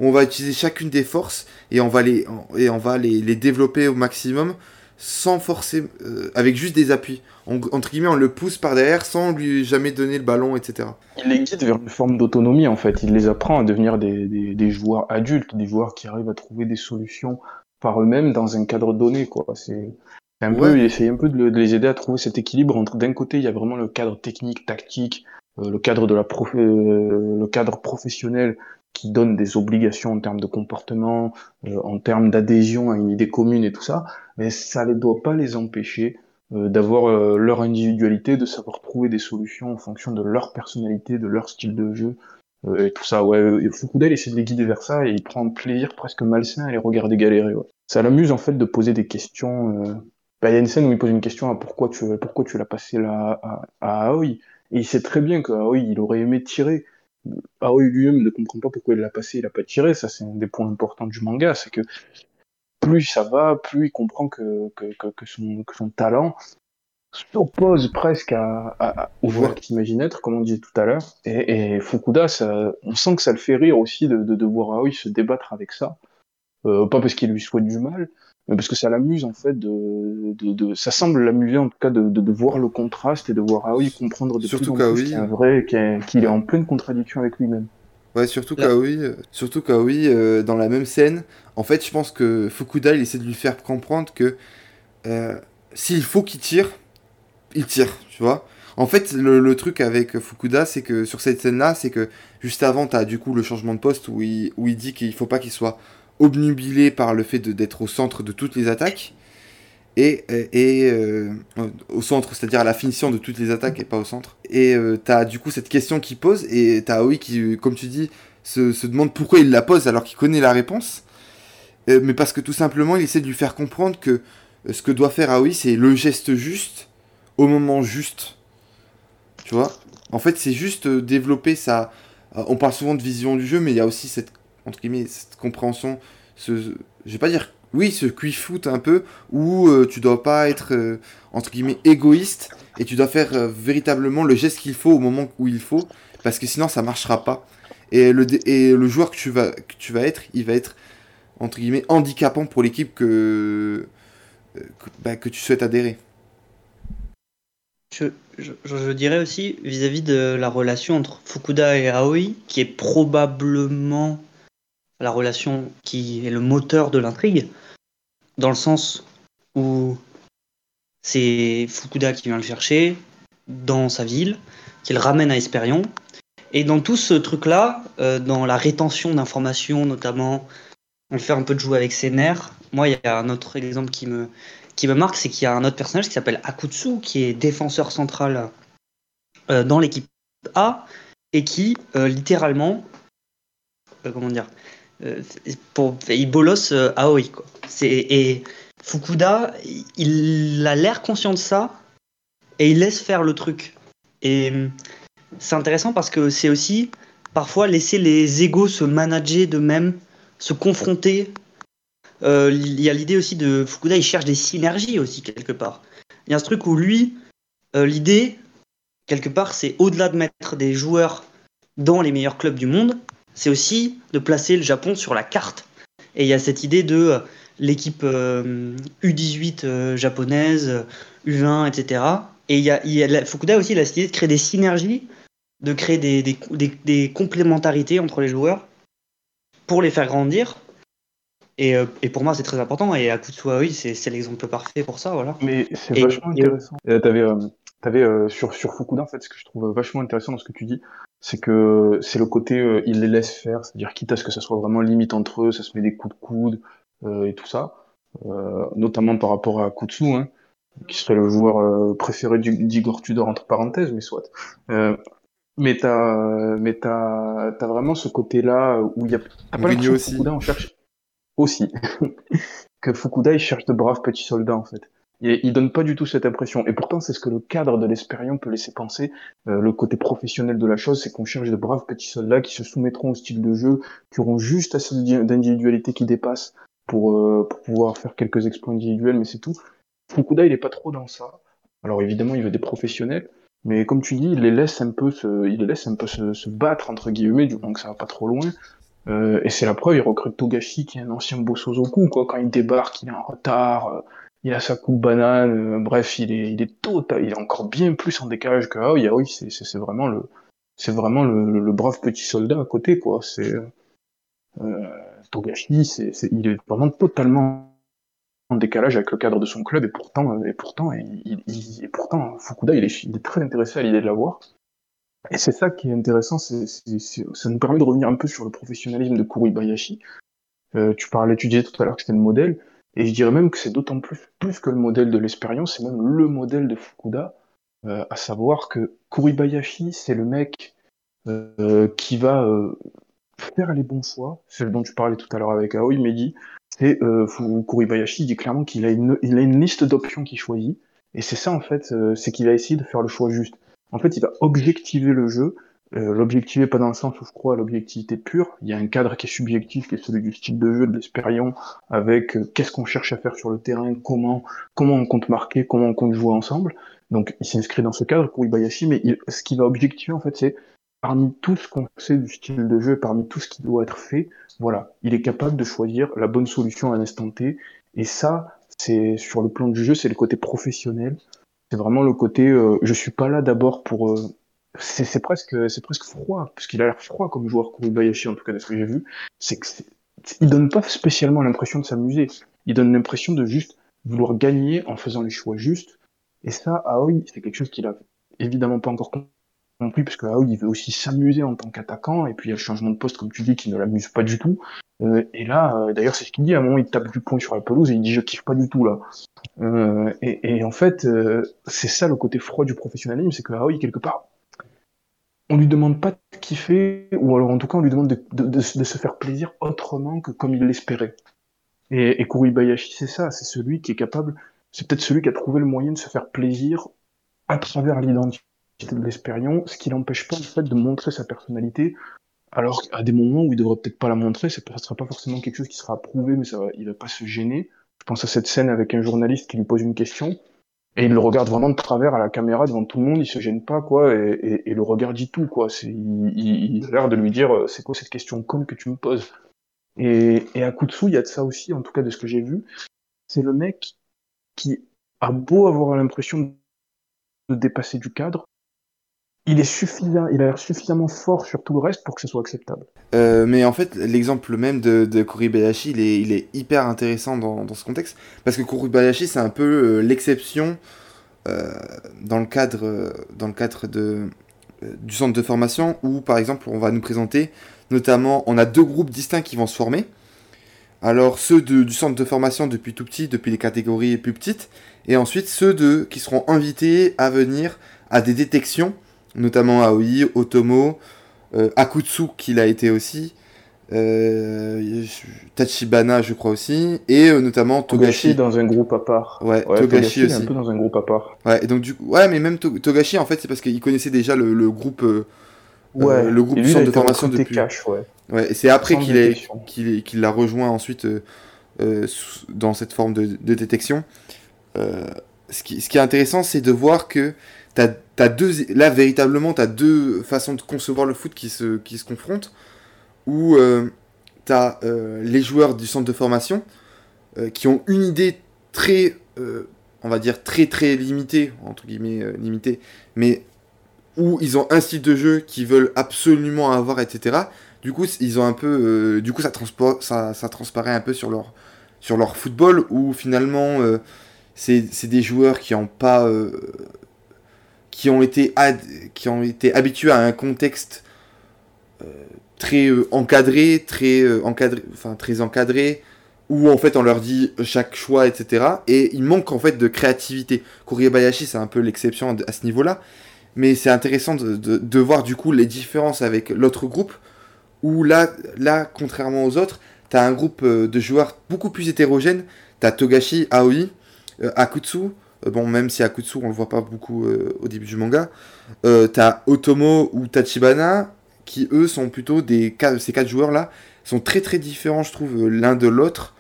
on va utiliser chacune des forces et on va les, et on va les, développer au maximum sans forcer, euh, avec juste des appuis. entre guillemets, on le pousse par derrière sans lui jamais donner le ballon, etc. Il les guide vers une forme d'autonomie en fait. Il les apprend à devenir des, joueurs adultes, des joueurs qui arrivent à trouver des solutions par eux-mêmes dans un cadre donné. Quoi. C'est un peu, il essaye un peu de, les aider à trouver cet équilibre entre d'un côté, il y a vraiment le cadre technique, tactique, euh, le cadre de la euh, le cadre professionnel qui donne des obligations en termes de comportement, euh, en termes d'adhésion à une idée commune et tout ça, mais ça ne doit pas les empêcher euh, d'avoir euh, leur individualité, de savoir trouver des solutions en fonction de leur personnalité, de leur style de jeu, et tout ça. Ouais, Fukuda, il essaie de les guider vers ça et il prend plaisir presque malsain à les regarder galérer. Ouais. Ça l'amuse en fait de poser des questions. Bah, il y a une scène où il pose une question à pourquoi tu, pourquoi tu l'as passé là à, à Aoi. Et il sait très bien qu'Aoi, il aurait aimé tirer, Aoi lui-même ne comprend pas pourquoi il l'a passé, il a pas tiré. Ça, c'est un des points importants du manga, c'est que plus ça va, plus il comprend que, que, que, son, talent s'oppose presque à, à, au joueur qu'il imagine être, comme on disait tout à l'heure. Et, et, Fukuda, ça, on sent que ça le fait rire aussi de, de, de voir Aoi se débattre avec ça. Euh, pas parce qu'il lui souhaite du mal, parce que ça l'amuse en fait de, de, de ça semble l'amuser en tout cas de, de, voir le contraste et de voir Aoi comprendre de surtout plus en plus qu'il vrai qu'il est en pleine contradiction avec lui-même. Ouais, surtout qu'Aoi, euh, surtout euh, dans la même scène, en fait, je pense que Fukuda, il essaie de lui faire comprendre que euh, s'il faut qu'il tire, il tire, tu vois. En fait, le, le truc avec Fukuda, c'est que sur cette scène-là, c'est que juste avant, tu as du coup le changement de poste où il, où il dit qu'il faut pas qu'il soit obnubilé par le fait d'être au centre de toutes les attaques et, et euh, au centre, c'est-à-dire à la finition de toutes les attaques et pas au centre. Et euh, t'as du coup cette question qui pose et t'as Aoi qui, comme tu dis, se, demande pourquoi il la pose alors qu'il connaît la réponse. Euh, mais parce que tout simplement, il essaie de lui faire comprendre que ce que doit faire Aoi, c'est le geste juste au moment juste. Tu vois? En fait, c'est juste développer sa, euh, on parle souvent de vision du jeu, mais il y a aussi cette, entre guillemets, cette compréhension, ce, je vais pas dire, oui, ce QI foot un peu, où euh, tu dois pas être, euh, entre guillemets, égoïste, et tu dois faire véritablement le geste qu'il faut au moment où il faut, parce que sinon ça marchera pas. Et le, et le joueur que tu, vas, que tu vas être, il va être, entre guillemets, handicapant pour l'équipe que, que, bah, que tu souhaites adhérer. Je, dirais aussi vis-à-vis de la relation entre Fukuda et Aoi, qui est probablement la relation qui est le moteur de l'intrigue, dans le sens où c'est Fukuda qui vient le chercher dans sa ville, qui le ramène à Esperion. Et dans tout ce truc-là, euh, dans la rétention d'informations notamment, on fait un peu de jouer avec ses nerfs. Moi, il y a un autre exemple qui me, marque, c'est qu'il y a un autre personnage qui s'appelle Akutsu, qui est défenseur central euh, dans l'équipe A, et qui, euh, littéralement, comment dire, pour, il bolosse Aoi. Quoi. Et Fukuda, il a l'air conscient de ça, et il laisse faire le truc. Et c'est intéressant parce que c'est aussi parfois laisser les égaux se manager de même, se confronter euh, il y a l'idée aussi de Fukuda, il cherche des synergies aussi quelque part. Il y a ce truc où lui, euh, l'idée, quelque part, c'est au-delà de mettre des joueurs dans les meilleurs clubs du monde, c'est aussi de placer le Japon sur la carte. Et il y a cette idée de euh, l'équipe U18 japonaise, U20, etc. Et il y a, Fukuda aussi, il a cette idée de créer des synergies, de créer des complémentarités entre les joueurs pour les faire grandir euh, et, pour moi, c'est très important. Et Akutsu oui, c'est l'exemple parfait pour ça. Voilà. Mais c'est vachement intéressant. Euh, t'avais, euh, avais, sur, sur Fukuda, en fait, ce que je trouve vachement intéressant dans ce que tu dis, c'est que c'est le côté, il les laisse faire, c'est-à-dire quitte à ce que ça soit vraiment limite entre eux, ça se met des coups de coude et tout ça. notamment par rapport à Akutsu, hein, qui serait le joueur préféré d'Igor Tudor, entre parenthèses, mais soit. mais t'as, mais t'as, t'as vraiment ce côté-là où il y a, t'as pas que Fukuda on cherche, aussi que Fukuda il cherche de braves petits soldats en fait. Et il donne pas du tout cette impression. Et pourtant, c'est ce que le cadre de l'Espérion peut laisser penser. Euh, le côté professionnel de la chose, c'est qu'on cherche de braves petits soldats qui se soumettront au style de jeu, qui auront juste assez d'individualité qui dépasse pour, euh, pour pouvoir faire quelques exploits individuels, mais c'est tout. Fukuda, il est pas trop dans ça. Alors évidemment, il veut des professionnels, mais comme tu dis, il les laisse un peu se, il les laisse un peu se, se battre entre guillemets, du moment que ça va pas trop loin. Euh, et c'est la preuve, il recrute Togashi, qui est un ancien Bosozoku, quoi. Quand il débarque, il est en retard, euh, il a sa coupe banane, euh, bref, il est, il est total, il est encore bien plus en décalage que Aoi. oui, c'est, c'est, vraiment le, c'est vraiment le, le, brave petit soldat à côté, quoi. C'est, Togashi, c'est, il est vraiment totalement en décalage avec le cadre de son club, et pourtant, et pourtant, il, et pourtant, Fukuda, il est, il est très intéressé à l'idée de l'avoir. Et c'est ça qui est intéressant, c'est, ça nous permet de revenir un peu sur le professionnalisme de Kuribayashi. Euh, tu parlais, tu disais tout à l'heure que c'était le modèle, et je dirais même que c'est d'autant plus, plus que le modèle de l'expérience, c'est même le modèle de Fukuda, euh, à savoir que Kuribayashi, c'est le mec euh, qui va euh, faire les bons choix, c'est ce dont tu parlais tout à l'heure avec Aoi Medi, c'est Kuribayashi dit clairement qu'il a une, il a une liste d'options qu'il choisit, et c'est ça en fait, c'est qu'il va essayer de faire le choix juste. En fait, il va objectiver le jeu. Euh, l'objectiver pas dans le sens où je crois à l'objectivité pure. Il y a un cadre qui est subjectif, qui est celui du style de jeu, de l'expérience, avec euh, qu'est-ce qu'on cherche à faire sur le terrain, comment, comment on compte marquer, comment on compte jouer ensemble. Donc, il s'inscrit dans ce cadre pour Ibayashi, mais ce qu'il va objectiver, en fait, c'est parmi tout ce qu'on sait du style de jeu, parmi tout ce qui doit être fait, voilà, il est capable de choisir la bonne solution à un instant T. Et ça, c'est sur le plan du jeu, c'est le côté professionnel. C'est vraiment le côté, euh, je suis pas là d'abord pour. C'est presque, presque froid, parce qu'il a l'air froid comme joueur Kuribayashi en tout cas de ce que j'ai vu. C'est que il donne pas spécialement l'impression de s'amuser. Il donne l'impression de juste vouloir gagner en faisant les choix justes. Et ça, Aoi, c'est quelque chose qu'il a évidemment pas encore compris, parce que Aoi, il veut aussi s'amuser en tant qu'attaquant, et puis il y a le changement de poste, comme tu dis, qui ne l'amuse pas du tout. Euh, et là, euh, d'ailleurs, c'est ce qu'il dit, à un moment, il tape du poing sur la pelouse et il dit, je kiffe pas du tout, là. Euh, et, et, en fait, euh, c'est ça le côté froid du professionnalisme, c'est que Aoi, quelque part, on lui demande pas de kiffer, ou alors en tout cas, on lui demande de, se faire plaisir autrement que comme il l'espérait. Et, Kuribayashi, c'est ça, c'est celui qui est capable, c'est peut-être celui qui a trouvé le moyen de se faire plaisir à travers l'identité de l'expérience, ce qui n'empêche pas en fait de montrer sa personnalité alors qu'à des moments où il devrait peut-être pas la montrer, ça ne sera pas forcément quelque chose qui sera approuvé, mais ça va, il va pas se gêner. Je pense à cette scène avec un journaliste qui lui pose une question, et il le regarde vraiment de travers à la caméra devant tout le monde, il se gêne pas, quoi, et, le regard dit tout, quoi. Il, a l'air de lui dire, c'est quoi cette question conne que tu me poses? Et, et à Kutsu, il y a de ça aussi, en tout cas de ce que j'ai vu. C'est le mec qui a beau avoir l'impression de dépasser du cadre, il est suffisant, il a l'air suffisamment fort sur tout le reste pour que ce soit acceptable. Euh, mais en fait, l'exemple même de, de Kuribayashi, il est, hyper intéressant dans, ce contexte, parce que Kuribayashi, c'est un peu euh, l'exception euh, dans le cadre, dans le cadre de, du centre de formation, où par exemple, on va nous présenter, notamment, on a deux groupes distincts qui vont se former. Alors ceux du centre de formation depuis tout petit, depuis les catégories plus petites, et ensuite ceux qui seront invités à venir à des détections notamment Aoi, Otomo, euh, Akutsu qui l'a été aussi, euh, Tachibana je crois aussi, et euh, notamment Togashi. dans un groupe à part. Ouais, Togashi, aussi. un peu dans un groupe à part. Ouais, et donc du coup, ouais, mais même Togashi en fait c'est parce qu'il connaissait déjà le, groupe. ouais, le groupe lui, centre de formation depuis. Cash, ouais. ouais et c'est après qu'il est qu'il l'a rejoint ensuite dans cette forme de, de détection. ce, qui, ce qui est intéressant, c'est de voir que t'as, deux, là véritablement, tu as deux façons de concevoir le foot qui se, qui se confrontent, où euh, tu as euh, les joueurs du centre de formation euh, qui ont une idée très, on va dire très très limitée, entre guillemets limitée, mais où ils ont un style de jeu qu'ils veulent absolument avoir, etc. Du coup, ils ont un peu, du coup, ça, ça, ça, transparaît un peu sur leur, sur leur football, où finalement, c'est, c'est des joueurs qui n'ont pas qui ont été, qui ont été habitués à un contexte euh, très euh, encadré, très, euh, encadré, enfin, très encadré, où en fait on leur dit chaque choix, etc. Et il manque en fait de créativité. Kuribayashi, c'est un peu l'exception à ce niveau-là. Mais c'est intéressant de, de, voir du coup les différences avec l'autre groupe, où là, là, contrairement aux autres, tu as un groupe de joueurs beaucoup plus hétérogène. Tu as Togashi, Aoi, Akutsu, bon, même si Akutsu, on le voit pas beaucoup euh, au début du manga. Euh, t'as Otomo ou Tachibana, qui eux sont plutôt des. Ces quatre joueurs-là sont très très différents, je trouve, l'un de l'autre.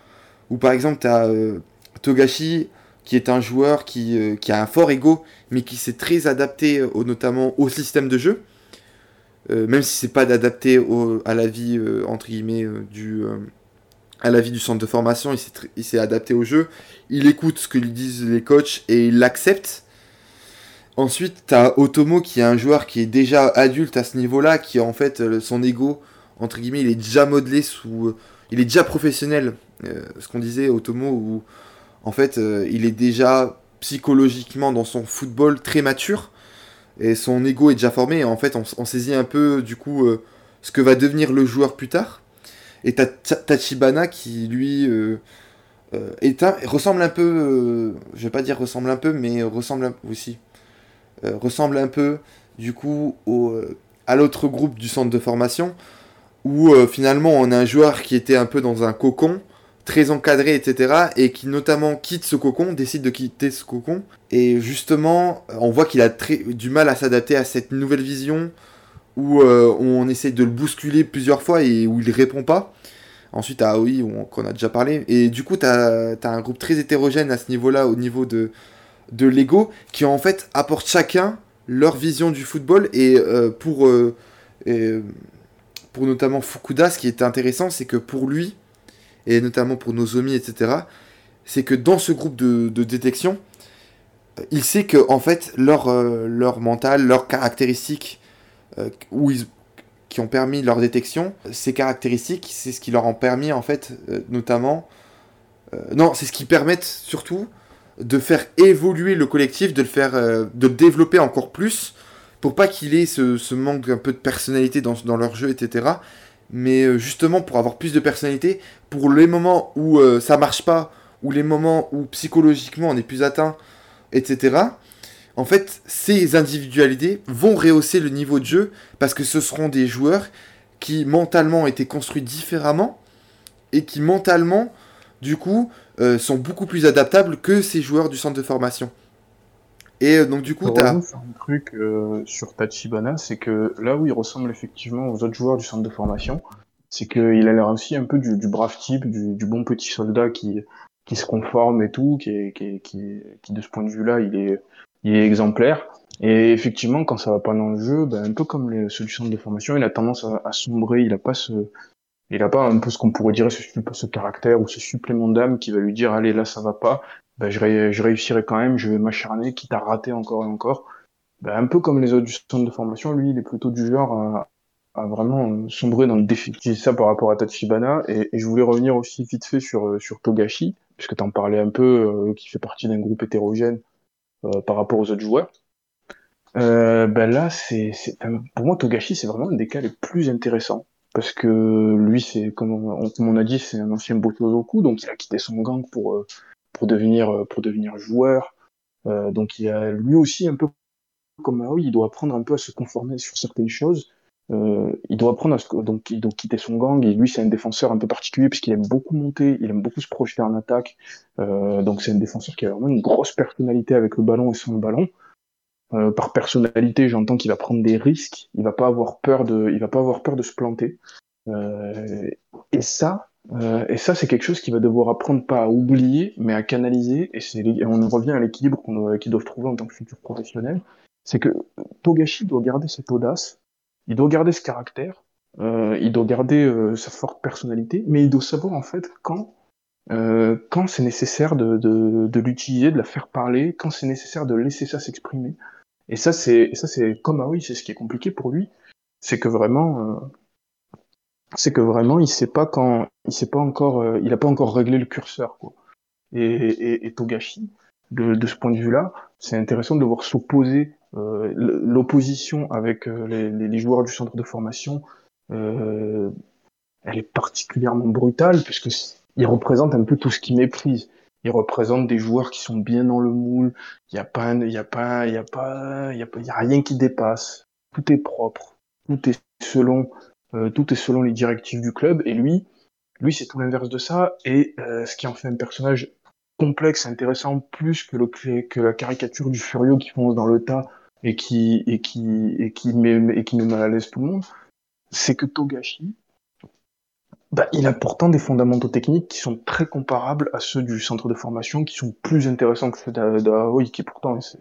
Ou par exemple, t'as Togashi, qui est un joueur qui, qui, a un fort ego, mais qui s'est très adapté notamment au système de jeu. même si c'est pas d'adapter à la vie, entre guillemets, du à la vie du centre de formation, il s'est adapté au jeu, il écoute ce que lui disent les coachs et il l'accepte. Ensuite, tu as Otomo qui est un joueur qui est déjà adulte à ce niveau-là, qui en fait euh, son ego, entre guillemets, il est déjà modelé sous. Euh, il est déjà professionnel. Euh, ce qu'on disait, Otomo, où en fait il est déjà psychologiquement dans son football très mature et son ego est déjà formé. Et en fait, on saisit un peu du coup ce que va devenir le joueur plus tard. Et t'as Tachibana qui, lui, euh, euh, un, ressemble un peu, euh, je vais pas dire ressemble un peu, mais ressemble aussi. ressemble un peu, du coup, à l'autre groupe du centre de formation, où finalement on a un joueur qui était un peu dans un cocon, très encadré, etc., et qui notamment quitte ce cocon, décide de quitter ce cocon, et justement, on voit qu'il a du mal à s'adapter à cette nouvelle vision, où euh, on essaie de le bousculer plusieurs fois et où il répond pas. Ensuite, à Aoi, qu'on a déjà parlé. Et du coup, tu as, un groupe très hétérogène à ce niveau-là, au niveau de, de l'ego, qui en fait apportent chacun leur vision du football. Et euh, pour, euh, pour notamment Fukuda, ce qui est intéressant, c'est que pour lui, et notamment pour Nozomi, etc., c'est que dans ce groupe de, de détection, il sait que en fait leur, leur mental, leurs caractéristiques où ils, qui ont permis leur détection, ces caractéristiques, c'est ce qui leur ont permis en fait, euh, notamment, euh, non, c'est ce qui permet surtout de faire évoluer le collectif, de le faire, de développer encore plus, pour pas qu'il ait ce, manque un peu de personnalité dans, dans leur jeu, etc. Mais justement pour avoir plus de personnalité, pour les moments où ça marche pas, ou les moments où psychologiquement on est plus atteint, etc en fait, ces individualités vont rehausser le niveau de jeu parce que ce seront des joueurs qui mentalement ont été construits différemment et qui mentalement, du coup, euh, sont beaucoup plus adaptables que ces joueurs du centre de formation. Et euh, donc du coup, tu as... un truc euh, sur Tachibana, c'est que là où il ressemble effectivement aux autres joueurs du centre de formation, c'est qu'il a l'air aussi un peu du, brave type, du, bon petit soldat qui, se conforme et tout, qui de ce point de vue-là, il est, il est exemplaire. Et effectivement, quand ça va pas dans le jeu, ben, un peu comme les solutions de formation, il a tendance à, à sombrer, il a pas ce, il a pas un peu ce qu'on pourrait dire ce, ce caractère ou ce supplément d'âme qui va lui dire allez là ça va pas, ben, je, je réussirai quand même, je vais m'acharner, quitte à rater encore et encore. Ben, un peu comme les autres du centre de formation, lui il est plutôt du genre à, à vraiment sombrer dans le défi. Je ça par rapport à Tachibana et, et, je voulais revenir aussi vite fait sur, sur Togashi, puisque tu en parlais un peu, euh, qui fait partie d'un groupe hétérogène euh, par rapport aux autres joueurs. Euh, ben là, c'est, pour moi, Togashi, c'est vraiment un des cas les plus intéressants. Parce que lui, c'est comme on, comme a dit, c'est un ancien Botozoku, donc il a quitté son gang pour, euh, pour, devenir, pour devenir joueur. Euh, donc il a lui aussi un peu comme Aoi, il doit apprendre un peu à se conformer sur certaines choses. Euh, il doit apprendre à se, donc il doit quitter son gang et lui c'est un défenseur un peu particulier puisqu'il aime beaucoup monter, il aime beaucoup se projeter en attaque. Euh, donc c'est un défenseur qui a vraiment une grosse personnalité avec le ballon et sans le ballon. Euh, par personnalité, j'entends qu'il va prendre des risques, il va pas avoir peur de, il va pas avoir peur de se planter. Euh, et ça, euh, et ça c'est quelque chose qu'il va devoir apprendre pas à oublier, mais à canaliser. Et c'est, on revient à l'équilibre qu'on qu'ils doivent trouver en tant que futur professionnel. C'est que Togashi doit garder cette audace, il doit garder ce caractère, euh, il doit garder euh, sa forte personnalité, mais il doit savoir en fait quand quand c'est nécessaire de, de, de l'utiliser, de la faire parler, quand c'est nécessaire de laisser ça s'exprimer. Et ça, c'est, ça, c'est comme ah oui, c'est ce qui est compliqué pour lui, c'est que vraiment, euh, c'est que vraiment, il sait pas quand, il sait pas encore, euh, il a pas encore réglé le curseur, quoi. Et, et, et Togashi, de, de, ce point de vue-là, c'est intéressant de voir s'opposer euh, l'opposition avec euh, les, les, joueurs du centre de formation. Euh, elle est particulièrement brutale puisque il représente un peu tout ce qui méprise il représente des joueurs qui sont bien dans le moule. Il n'y a pas, il y a pas, il y a pas, il y y a rien qui dépasse. Tout est propre. Tout est selon, euh, tout est selon les directives du club. Et lui, lui, c'est tout l'inverse de ça. Et euh, ce qui en fait un personnage complexe, intéressant, plus que le que la caricature du Furio qui fonce dans le tas et qui et qui et qui met et qui met mal à l'aise tout le monde, c'est que Togashi, bah, il a pourtant des fondamentaux techniques qui sont très comparables à ceux du centre de formation, qui sont plus intéressants que ceux d'Aoi, qui pourtant est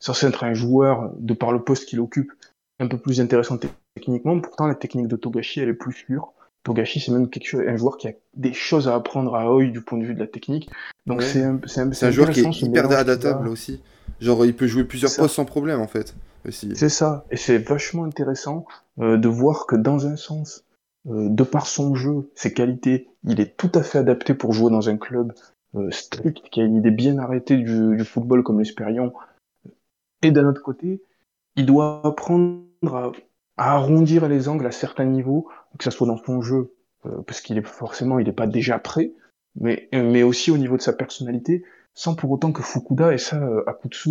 censé être un joueur, de par le poste qu'il occupe, un peu plus intéressant techniquement. Pourtant, la technique de Togashi, elle est plus sûre. Togashi, c'est même quelque chose, un joueur qui a des choses à apprendre à Aoi du point de vue de la technique. Donc c'est un, un, un joueur qui est hyper adaptable aussi. Genre, il peut jouer plusieurs postes sans problème, en fait. C'est ça. Et c'est vachement intéressant euh, de voir que dans un sens, euh, de par son jeu, ses qualités, il est tout à fait adapté pour jouer dans un club euh, strict, qui a une idée bien arrêtée du, football comme l'Espérion. Et d'un autre côté, il doit apprendre à, arrondir les angles à certains niveaux, que ce soit dans son jeu, euh, parce qu'il est forcément, il n'est pas déjà prêt, mais, mais aussi au niveau de sa personnalité, sans pour autant que Fukuda, et ça, Akutsu,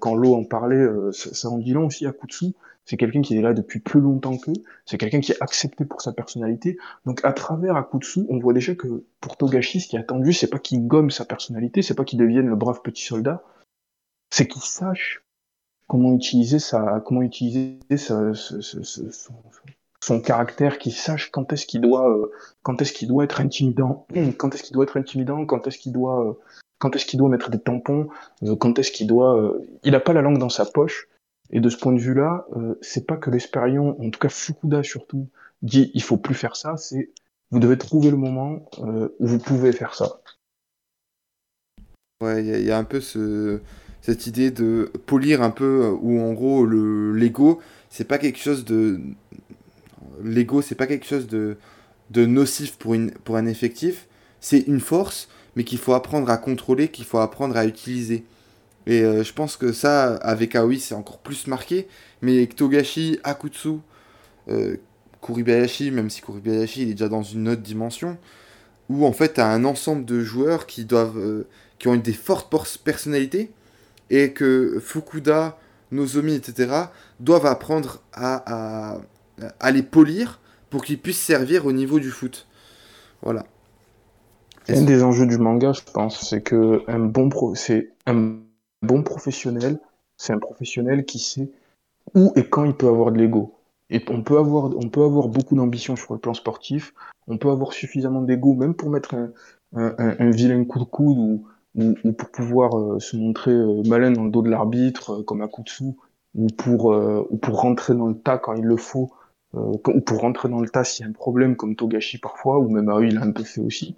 quand Lo en parlait, ça, ça en dit long aussi, Akutsu, c'est quelqu'un qui est là depuis plus longtemps qu'eux, c'est quelqu'un qui est accepté pour sa personnalité. Donc à travers Akutsu, on voit déjà que pour Togashi, ce qui est attendu, c'est pas qu'il gomme sa personnalité, c'est pas qu'il devienne le brave petit soldat, c'est qu'il sache comment utiliser sa, comment utiliser son, caractère, qu'il sache quand est-ce qu'il doit, euh, quand est-ce qu'il doit être intimidant, quand est-ce qu'il doit être intimidant, quand est-ce qu'il doit, euh, quand est-ce qu'il doit mettre des tampons, euh, quand est-ce qu'il doit, il a pas la langue dans sa poche et de ce point de vue-là, euh, c'est pas que l'Espérion, en tout cas Fukuda surtout, dit il faut plus faire ça, c'est vous devez trouver le moment euh, où vous pouvez faire ça. Ouais, il y, a un peu ce, cette idée de polir un peu, où en gros le l'ego, c'est pas quelque chose de l'ego, c'est pas quelque chose de, nocif pour, une, un effectif, c'est une force, mais qu'il faut apprendre à contrôler, qu'il faut apprendre à utiliser. Et euh, je pense que ça, avec Aoi, c'est encore plus marqué. Mais Akutsu, euh, Kuribayashi, même si Kuribayashi il est déjà dans une autre dimension, où en fait tu as un ensemble de joueurs qui, doivent, euh, qui ont des fortes personnalités, et que Fukuda, Nozomi, etc., doivent apprendre à, à, à les polir pour qu'ils puissent servir au niveau du foot. Voilà. Un des enjeux du manga, je pense, c'est que un bon pro, c'est un bon professionnel c'est un professionnel qui sait où et quand il peut avoir de l'ego. Et on peut avoir, on peut avoir beaucoup d'ambition sur le plan sportif, on peut avoir suffisamment d'ego même pour mettre un, un, un, vilain coup de coude ou, ou, pour pouvoir euh, se montrer euh, malin dans le dos de l'arbitre, euh, comme un coup de ou pour, ou pour rentrer dans le tas quand il le faut, ou pour rentrer dans le tas s'il y a un problème, comme Togashi parfois, ou même Aoi il a un peu fait aussi.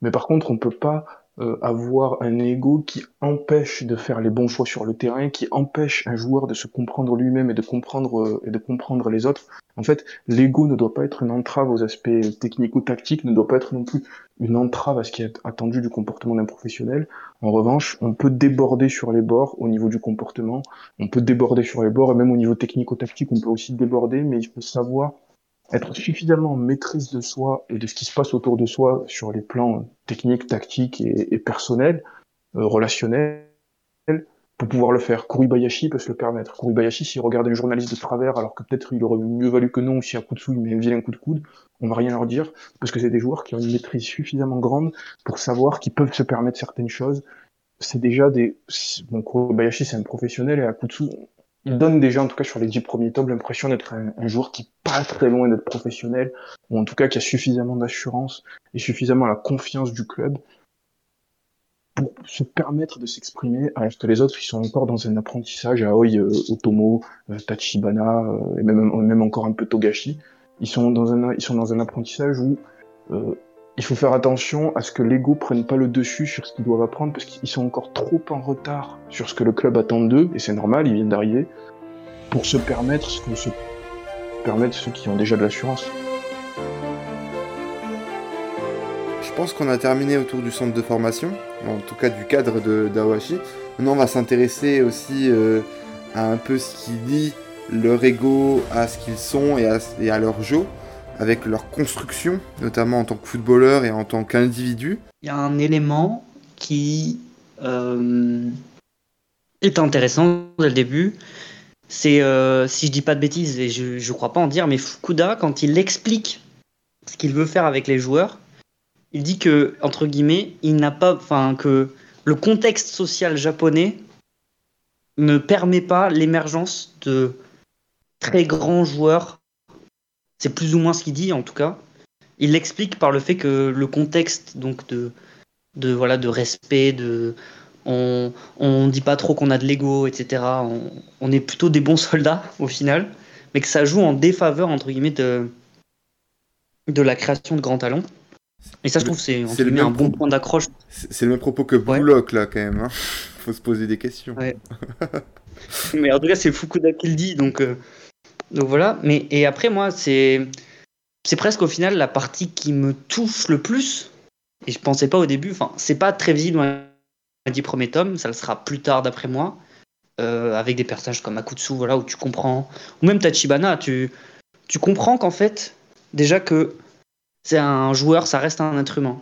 Mais par contre, on peut pas euh, avoir un ego qui empêche de faire les bons choix sur le terrain, qui empêche un joueur de se comprendre lui-même et de comprendre euh, et de comprendre les autres. En fait, l'ego ne doit pas être une entrave aux aspects technico-tactiques, ne doit pas être non plus une entrave à ce qui est attendu du comportement d'un professionnel. En revanche, on peut déborder sur les bords au niveau du comportement, on peut déborder sur les bords et même au niveau technico-tactique, on peut aussi déborder, mais il faut savoir être suffisamment en maîtrise de soi et de ce qui se passe autour de soi sur les plans techniques, tactiques et, personnels, euh, relationnels, pour pouvoir le faire. Kuribayashi peut se le permettre. Kuribayashi, s'il regarde un journaliste de travers, alors que peut-être il aurait mieux valu que non, si à coup de il met un coup de coude, on va rien leur dire, parce que c'est des joueurs qui ont une maîtrise suffisamment grande pour savoir qu'ils peuvent se permettre certaines choses. C'est déjà des... Bon, Kuribayashi, c'est un professionnel, et à Kutsu, il donne déjà, en tout cas sur les dix premiers tomes, l'impression d'être un, joueur qui pas très loin d'être professionnel, ou en tout cas qui a suffisamment d'assurance et suffisamment la confiance du club pour se permettre de s'exprimer, alors que les autres, ils sont encore dans un apprentissage, Aoi, euh, Otomo, euh, Tachibana, euh, et même, même encore un peu Togashi, ils sont dans un, ils sont dans un apprentissage où il faut faire attention à ce que l'ego prenne pas le dessus sur ce qu'ils doivent apprendre parce qu'ils sont encore trop en retard sur ce que le club attend d'eux, et c'est normal, ils viennent d'arriver, pour se permettre ce que se permettent ceux qui ont déjà de l'assurance. Je pense qu'on a terminé autour du centre de formation, en tout cas du cadre de d'Awashi. Maintenant, on va s'intéresser aussi euh, à un peu ce qui lie leur ego à ce qu'ils sont et à leur jeu avec leur construction, notamment en tant que footballeur et en tant qu'individu. Il y a un élément qui euh, est intéressant dès le début. C'est, euh, si je dis pas de bêtises, et je ne crois pas en dire, mais Fukuda, quand il explique ce qu'il veut faire avec les joueurs, il dit que, entre guillemets, il n'a pas, enfin, que le contexte social japonais ne permet pas l'émergence de très grands joueurs c'est plus ou moins ce qu'il dit en tout cas. Il l'explique par le fait que le contexte donc de, de voilà de respect, de on on dit pas trop qu'on a de l'ego, etc. On, est plutôt des bons soldats au final, mais que ça joue en défaveur entre guillemets de de la création de grands talents. Et ça, je trouve, c'est un bon point d'accroche. C'est le même propos que Bullock, là, quand même. Hein. Faut se poser des questions. mais en tout cas, c'est Fukuda qui le dit, donc euh, donc voilà, mais et après moi c'est c'est presque au final la partie qui me touche le plus. Et je pensais pas au début, enfin c'est pas très visible dans les dix premiers tomes, ça le sera plus tard d'après moi, euh, avec des personnages comme Akutsu voilà où tu comprends ou même Tachibana, tu tu comprends qu'en fait déjà que c'est un joueur, ça reste un être humain.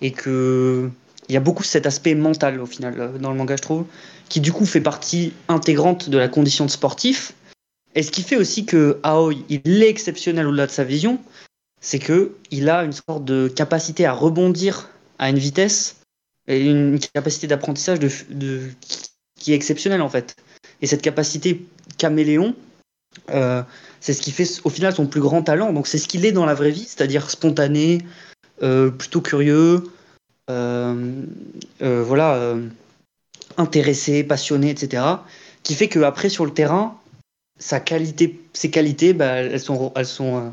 Et que il y a beaucoup cet aspect mental au final euh, dans le manga je trouve qui du coup fait partie intégrante de la condition de sportif et ce qui fait aussi que Aoi, il est exceptionnel au-delà de sa vision, c'est que il a une sorte de capacité à rebondir à une vitesse une capacité d'apprentissage qui est exceptionnelle en fait. Et cette capacité caméléon, euh, c'est ce qui fait au final son plus grand talent. Donc c'est ce qu'il est dans la vraie vie, c'est-à-dire spontané, euh, plutôt curieux, euh, voilà, intéressé, passionné, etc. Qui fait qu'après sur le terrain, sa qualité, ses qualités, bah, elles sont, elles sont, euh,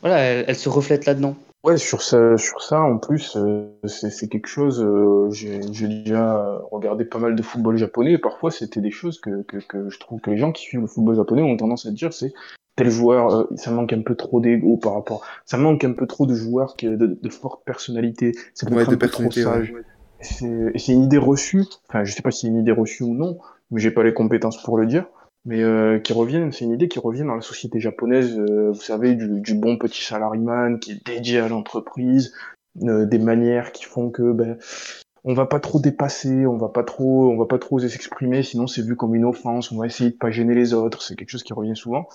voilà, elles, se reflètent là-dedans. Ouais, sur ça, sur ça, en plus, euh, c'est quelque chose. Euh, j'ai déjà regardé pas mal de football japonais et parfois c'était des choses que, que, que, je trouve que les gens qui suivent le football japonais ont tendance à dire, c'est tel joueur, ça manque un peu trop d'ego par rapport, ça manque un peu trop de joueurs qui de, de forte personnalité, c'est ouais, un peu trop sage. Et c'est une idée reçue. Enfin, je sais pas si c'est une idée reçue ou non, mais j'ai pas les compétences pour le dire mais euh, qui reviennent, c'est une idée qui revient dans la société japonaise, euh, vous savez, du, du, bon petit salariman qui est dédié à l'entreprise, euh, des manières qui font que ben, on va pas trop dépasser, on va pas trop, on va pas trop oser s'exprimer, sinon c'est vu comme une offense, on va essayer de pas gêner les autres, c'est quelque chose qui revient souvent.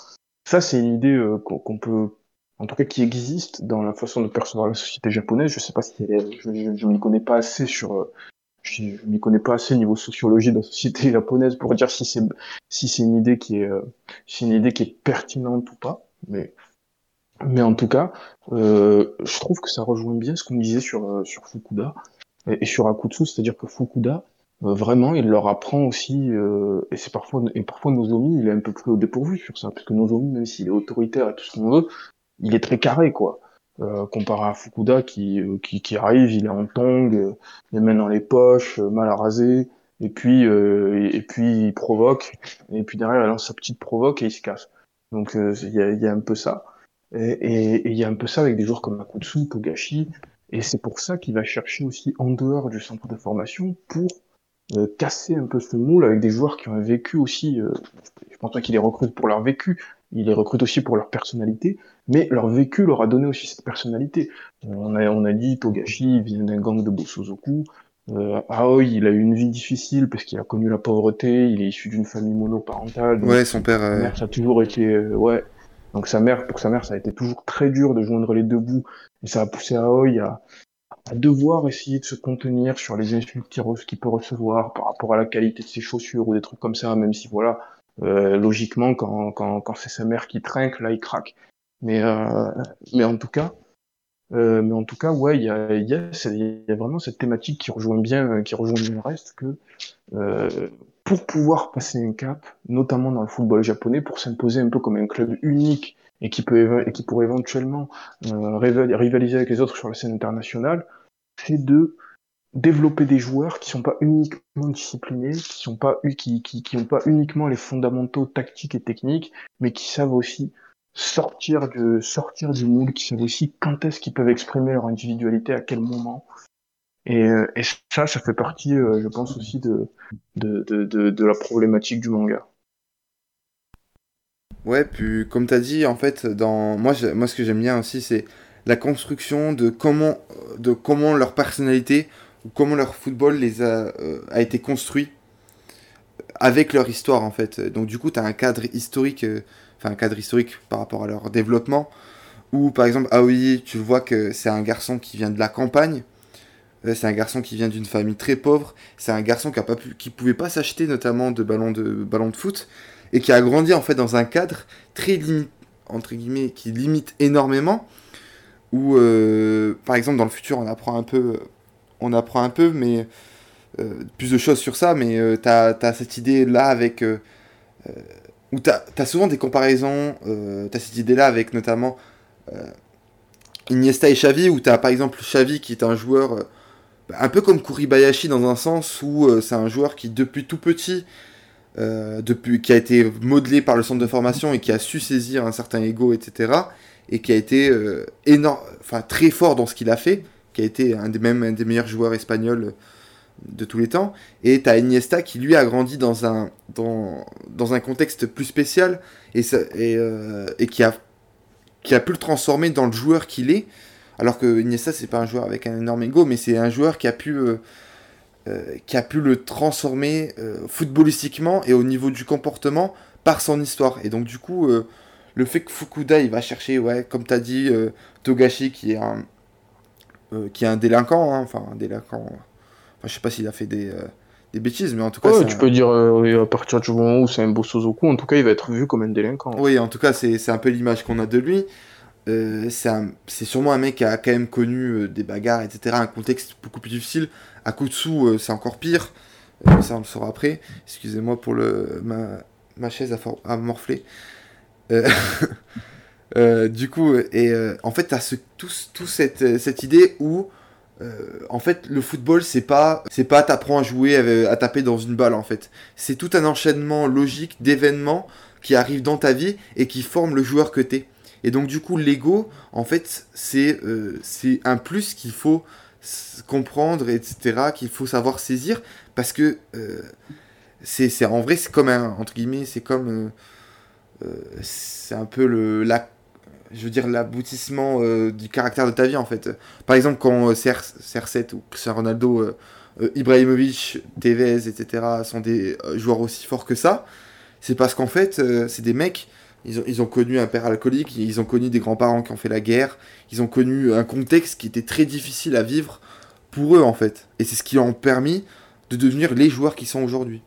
Ça, c'est une idée euh, qu'on peut, en tout cas qui existe dans la façon de percevoir la société japonaise. Je sais pas si elle, je, je, je m'y connais pas assez sur je, ne m'y connais pas assez niveau sociologie de la société japonaise pour dire si c'est si c'est une idée qui est euh, si une idée qui est pertinente ou pas. Mais mais en tout cas, euh, je trouve que ça rejoint bien ce qu'on disait sur euh, sur Fukuda et, sur Akutsu, c'est-à-dire que Fukuda vraiment il leur apprend aussi et c'est parfois et parfois Nozomi il est un peu plus au dépourvu sur ça parce que Nozomi même s'il est autoritaire et tout ce qu'on veut, il est très carré quoi. Euh, comparé à Fukuda qui, euh, qui, qui, arrive, il est en tong, euh, les mains dans les poches, mal à raser, et puis, et, puis il provoque, et puis derrière il lance sa petite provoque et il se casse. Donc il y a, y, a, un peu ça. Et il y a un peu ça avec des joueurs comme Akutsu, Togashi, et c'est pour ça qu'il va chercher aussi en dehors du centre de formation pour casser un peu ce moule avec des joueurs qui ont vécu aussi, je pense pas qu'il les recrute pour leur vécu, il les recrute aussi pour leur personnalité, mais leur vécu leur a donné aussi cette personnalité. On a, on a dit Togashi vient d'un gang de Bosozoku, euh, Aoi il a eu une vie difficile parce qu'il a connu la pauvreté, il est issu d'une famille monoparentale. ouais, son père. Euh... ça a toujours été, euh, ouais. Donc sa mère, pour sa mère, ça a été toujours très dur de joindre les deux bouts, et ça a poussé Aoi à, à devoir essayer de se contenir sur les insultes qu'il peut recevoir par rapport à la qualité de ses chaussures ou des trucs comme ça, même si voilà, euh, logiquement, quand, quand, quand c'est sa mère qui trinque, là, il craque. Mais, euh, mais en tout cas, euh, mais en tout cas, ouais, il y a, y, a, y a, vraiment cette thématique qui rejoint bien, qui rejoint bien le reste, que euh, pour pouvoir passer un cap, notamment dans le football japonais, pour s'imposer un peu comme un club unique et qui peut et qui pourrait éventuellement euh, rivaliser avec les autres sur la scène internationale, c'est de développer des joueurs qui sont pas uniquement disciplinés, qui sont pas qui, qui, qui ont pas uniquement les fondamentaux tactiques et techniques, mais qui savent aussi sortir de sortir du moule, qui savent aussi quand est-ce qu'ils peuvent exprimer leur individualité, à quel moment. Et, euh, et ça, ça fait partie, euh, je pense aussi de de, de, de, de la problématique du manga. Ouais, puis comme tu as dit, en fait, dans moi, moi ce que j'aime bien aussi, c'est la construction de comment, de comment leur personnalité comment leur football les a, euh, a été construit avec leur histoire en fait. Donc du coup, tu as un cadre historique, euh, enfin un cadre historique par rapport à leur développement, où par exemple Aoi, tu vois que c'est un garçon qui vient de la campagne, euh, c'est un garçon qui vient d'une famille très pauvre, c'est un garçon qui a pas qui pouvait pas s'acheter notamment de ballons de de foot et qui a grandi en fait dans un cadre très limite entre guillemets qui limite énormément où par exemple dans le futur on apprend un peu on apprend un peu, mais euh, plus de choses sur ça, mais euh, tu as, cette idée-là avec... Euh, où tu as, souvent des comparaisons, tu as cette idée-là avec notamment Iniesta et Xavi, où tu as par exemple Xavi qui est un joueur un peu comme Kuribayashi dans un sens où c'est un joueur qui depuis tout petit, depuis, qui a été modelé par le centre de formation et qui a su saisir un certain ego, etc. Et qui a été très fort dans ce qu'il a fait qui a été un des, même un des meilleurs joueurs espagnols de tous les temps. Et tu as Iniesta qui lui a grandi dans un, dans, dans un contexte plus spécial et, et, euh, et qui, a, qui a pu le transformer dans le joueur qu'il est. Alors que Iniesta, c'est pas un joueur avec un énorme ego, mais c'est un joueur qui a pu, euh, euh, qui a pu le transformer footballistiquement et au niveau du comportement par son histoire. Et donc, du coup, le fait que Fukuda, il va chercher, ouais, comme tu as dit, Togashi, qui est un, euh, qui est un délinquant, hein, enfin un délinquant. Enfin, je sais pas s'il a fait des, euh, des, bêtises, mais en tout cas. Ouais, tu peux dire euh, à partir du moment où c'est un beau Sozoku, en tout cas, il va être vu comme un délinquant. Oui, en tout cas, c'est un peu l'image qu'on a de lui. c'est sûrement un mec qui a quand même connu des bagarres, etc. Un contexte beaucoup plus difficile. À Kutsu, c'est encore pire. ça, on le saura après. Excusez-moi pour le, ma, ma chaise à à morfler. Euh, du coup, et euh, en fait, tu as tout, cette, euh, cette, idée où, en fait, le football, c'est pas, c'est pas t'apprends à jouer, à, taper dans une balle, en fait. C'est tout un enchaînement logique d'événements qui arrivent dans ta vie et qui forment le joueur que t'es. Et donc, du coup, l'ego, en fait, c'est c'est un plus qu'il faut comprendre, etc., qu'il faut savoir saisir, parce que c'est en vrai, c'est comme un, entre guillemets, c'est comme. c'est un peu le, la je veux dire, l'aboutissement euh, du caractère de ta vie, en fait. Par exemple, quand euh, CR7 ou Cristiano Ronaldo, euh, euh, Ibrahimovic, Tevez, etc., sont des joueurs aussi forts que ça, c'est parce qu'en fait, c'est des mecs, ils ont, ils ont connu un père alcoolique, ils ont connu des grands-parents qui ont fait la guerre, ils ont connu un contexte qui était très difficile à vivre pour eux en fait. Et c'est ce qui leur a permis de devenir les joueurs qui sont aujourd'hui.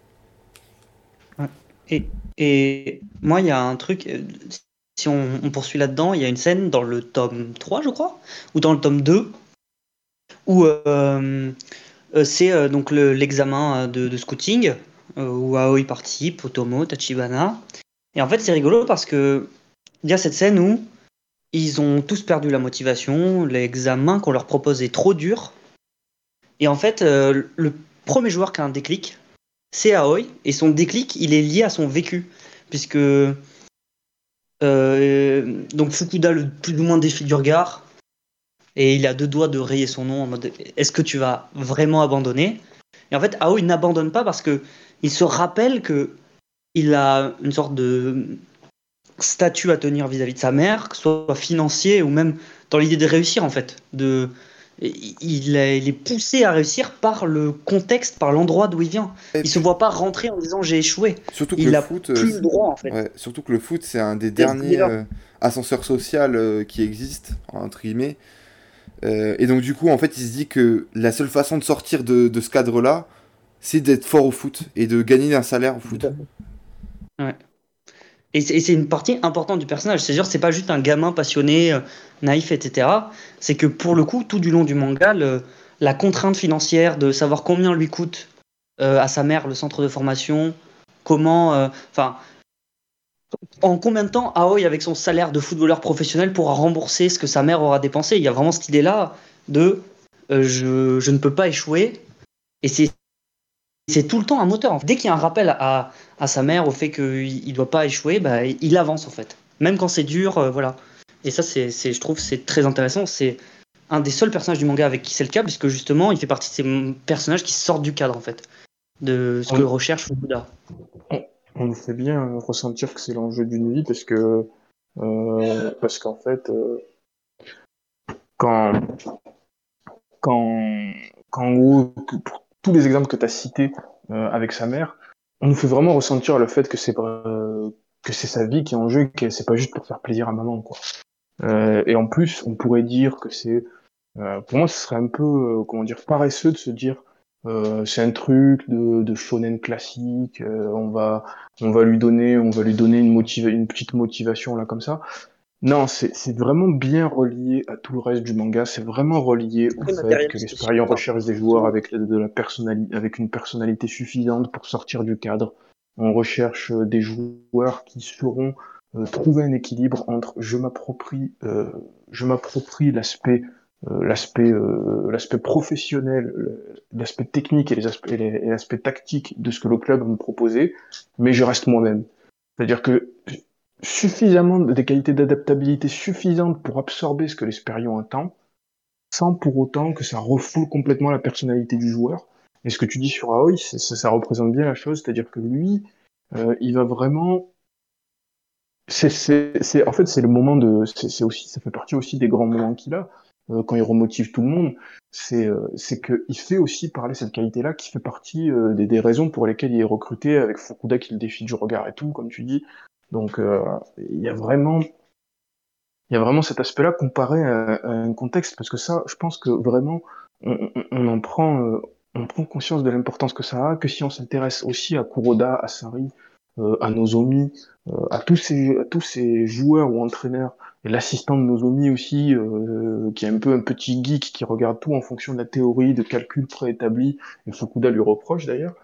Et, et moi, il y a un truc, si on, poursuit là-dedans, il y a une scène dans le tome 3, je crois, ou dans le tome 2, où euh, euh, c'est euh, donc le- l'examen de, scouting, où Aoi participe, Otomo, Tachibana. Et en fait, c'est rigolo parce que il y a cette scène où ils ont tous perdu la motivation, l'examen qu'on leur propose est trop dur. Et en fait, le premier joueur qui a un déclic, c'est Aoi, et son déclic, il est lié à son vécu, puisque euh, donc Fukuda le plus ou moins défie du regard, et il a deux doigts de rayer son nom en mode est-ce que tu vas vraiment abandonner? Et en fait, Aoi n'abandonne pas parce que il se rappelle que il a une sorte de statut à tenir vis-à-vis de sa mère, que ce soit financier ou même dans l'idée de réussir en fait. De, il est, poussé à réussir par le contexte, par l'endroit d'où il vient. Et Il se voit pas rentrer en disant j'ai échoué. Surtout que Il le a foot, plus euh, le droit en fait. Ouais, surtout que le foot, c'est un des derniers là. euh, ascenseurs sociaux euh, qui existent, entre guillemets. Euh, et donc, du coup, en fait, il se dit que la seule façon de sortir de, de ce cadre-là, c'est d'être fort au foot et de gagner un salaire au foot. C'est et c'est une partie importante du personnage. C'est sûr, c'est pas juste un gamin passionné, euh, naïf, etc. C'est que pour le coup, tout du long du manga, la contrainte financière de savoir combien lui coûte euh, à sa mère le centre de formation, comment, euh, en combien de temps Aoi, avec son salaire de footballeur professionnel, pourra rembourser ce que sa mère aura dépensé. Il y a vraiment cette idée-là de je, je ne peux pas échouer. Et c'est c'est tout le temps un moteur. en fait. Dès qu'il y a un rappel à, à sa mère au fait qu'il ne doit pas échouer, bah, il avance en fait. Même quand c'est dur, euh, voilà. Et ça, c'est, je trouve, c'est très intéressant. C'est un des seuls personnages du manga avec qui c'est le cas, puisque justement, il fait partie de ces personnages qui sortent du cadre en fait, de ce que recherche Fukuda. on nous fait bien ressentir que c'est l'enjeu d'une vie parce que euh, parce qu'en fait euh, quand quand quand tous les exemples que tu as cités euh, avec sa mère on nous fait vraiment ressentir le fait que c'est euh, que c'est sa vie qui est en jeu que c'est pas juste pour faire plaisir à maman quoi Euh, et en plus on pourrait dire que c'est euh, pour moi ce serait un peu euh, comment dire paresseux de se dire euh, c'est un truc de, de shonen classique on va on va lui donner, on va lui donner une, motiva- une petite motivation là comme ça. Non, c'est vraiment bien relié à tout le reste du manga. C'est vraiment relié au fait que recherchent des joueurs avec la- de la personnalité, avec une personnalité suffisante pour sortir du cadre. On recherche euh, des joueurs qui sauront euh, trouver un équilibre entre je m'approprie, euh, je m'approprie l'aspect euh, l'aspect euh, l'aspect professionnel, l'aspect technique et les aspects et l'aspect tactique de ce que le club me proposer, mais je reste moi-même. C'est-à-dire que suffisamment de- des qualités d'adaptabilité suffisantes pour absorber ce que l'Espérion attend, sans pour autant que ça refoule complètement la personnalité du joueur. Et ce que tu dis sur Aoi, ça, ça représente bien la chose, c'est-à-dire que lui, euh, il va vraiment c'est, en fait, c'est le moment de, c'est, aussi, ça fait partie aussi des grands moments qu'il a euh, quand il remotive tout le monde. C'est, euh, c'est que il fait aussi parler cette qualité-là, qui fait partie euh, des, des raisons pour lesquelles il est recruté avec Fukuda qui le défie du regard et tout, comme tu dis. Donc, euh, il y a vraiment, il y a vraiment cet aspect-là comparé à, un contexte, parce que ça, je pense que vraiment, on, en prend, euh, on prend conscience de l'importance que ça a, que si on s'intéresse aussi à Kuroda, à Sari, euh, à Nozomi, à tous ces à tous ces joueurs ou entraîneurs et l'assistant de Nozomi aussi qui est un peu un petit geek qui regarde tout en fonction de la théorie de calcul préétabli et Fukuda lui reproche d'ailleurs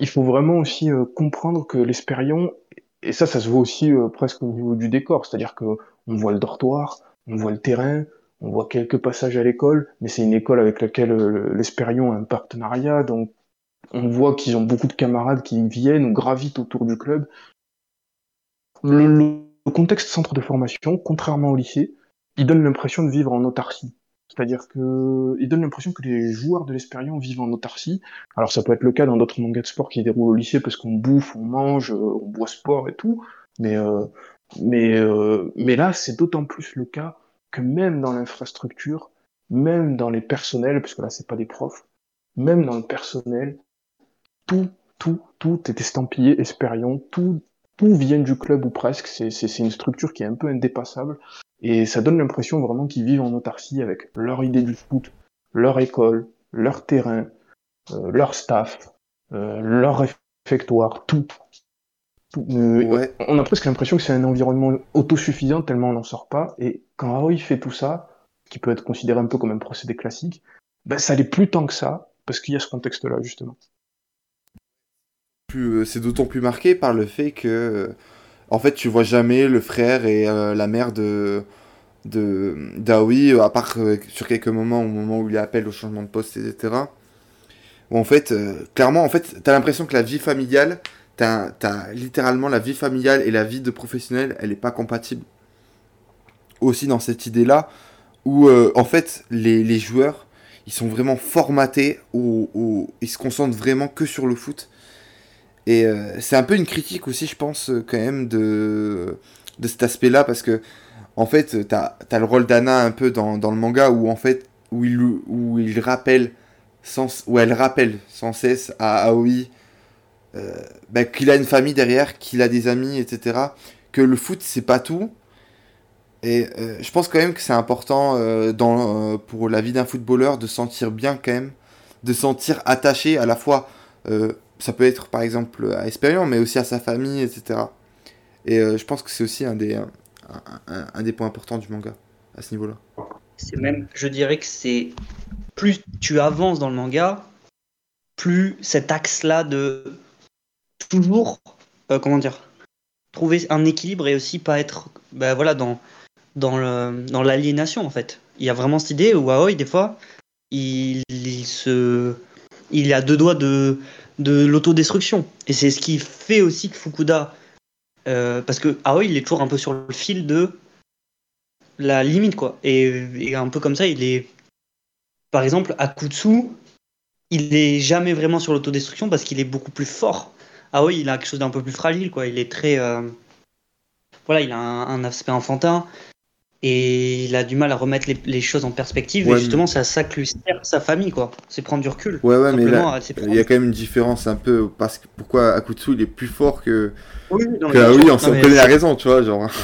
il faut vraiment aussi euh, comprendre que l'Espérion et ça ça se voit aussi euh, presque au niveau du décor c'est-à-dire que on voit le dortoir on voit le terrain on voit quelques passages à l'école mais c'est une école avec laquelle euh, l'Espérion a un partenariat donc on voit qu'ils ont beaucoup de camarades qui viennent ou gravitent autour du club. Le, le contexte centre de formation, contrairement au lycée, il donne l'impression de vivre en autarcie. C'est-à-dire que il donne l'impression que les joueurs de l'Espérion vivent en autarcie. Alors ça peut être le cas dans d'autres mangas de sport qui déroulent au lycée parce qu'on bouffe, on mange, euh, on boit sport et tout. Mais euh, mais euh, mais là c'est d'autant plus le cas que même dans l'infrastructure, même dans les personnels, parce que là c'est pas des profs, même dans le personnel, tout, tout, tout est estampillé Espérion, tout, tout vient du club ou presque, c'est une structure qui est un peu indépassable, et ça donne l'impression vraiment qu'ils vivent en autarcie avec leur idée du foot, leur école, leur terrain, euh, leur staff, euh, leur réfectoire, tout. Euh, on a presque l'impression que c'est un environnement autosuffisant tellement on n'en sort pas. Et quand Aoi fait tout ça, qui peut être considéré un peu comme un procédé classique, ben, ça n'est plus tant que ça, parce qu'il y a ce contexte-là, justement. C'est d'autant plus marqué par le fait que, en fait, tu vois jamais le frère et la mère de, de d'Aoi, à part sur quelques moments, au moment où il appelle au changement de poste, etc en fait, euh, clairement, en fait, t'as l'impression que la vie familiale, t'as as littéralement la vie familiale et la vie de professionnel, elle est pas compatible. Aussi dans cette idée-là, où euh, en fait, les, joueurs, ils sont vraiment formatés, où, ils se concentrent vraiment que sur le foot. Et euh, c'est un peu une critique aussi, je pense, quand même, de, de cet aspect-là, parce que, en fait, t'as as le rôle d'Anna un peu dans, dans, le manga, où en fait, où il, où il rappelle sans, où elle rappelle sans cesse à Aoi euh, bah, qu'il a une famille derrière, qu'il a des amis, etc. Que le foot, c'est pas tout. Et euh, je pense quand même que c'est important euh, dans, pour la vie d'un footballeur de sentir bien quand même, de sentir attaché à la fois, ça peut être par exemple à Espérion, mais aussi à sa famille, etc. Et je pense que c'est aussi un des, un des points importants du manga à ce niveau-là. C'est même, je dirais que c'est plus tu avances dans le manga, plus cet axe-là de toujours, euh, comment dire, trouver un équilibre et aussi pas être, ben voilà, dans dans dans l'aliénation en fait. Il y a vraiment cette idée où Aoi des fois, il, se, il a deux doigts de de l'autodestruction et c'est ce qui fait aussi que Fukuda, euh, parce que Aoi il est toujours un peu sur le fil de la limite quoi et, un peu comme ça il est par exemple, Akutsu, il est jamais vraiment sur l'autodestruction parce qu'il est beaucoup plus fort. Oui, il a quelque chose d'un peu plus fragile, quoi. Il est très. Euh, voilà, il a un, aspect enfantin et il a du mal à remettre les, choses en perspective. et justement, c'est à ça que lui sert sa famille, quoi. C'est prendre du recul. Ouais, ouais, mais là, il y a quand même une différence un peu. Parce que pourquoi Akutsu, il est plus fort que. Oui, non, que, ah oui on s'en connaît la raison, tu vois, genre.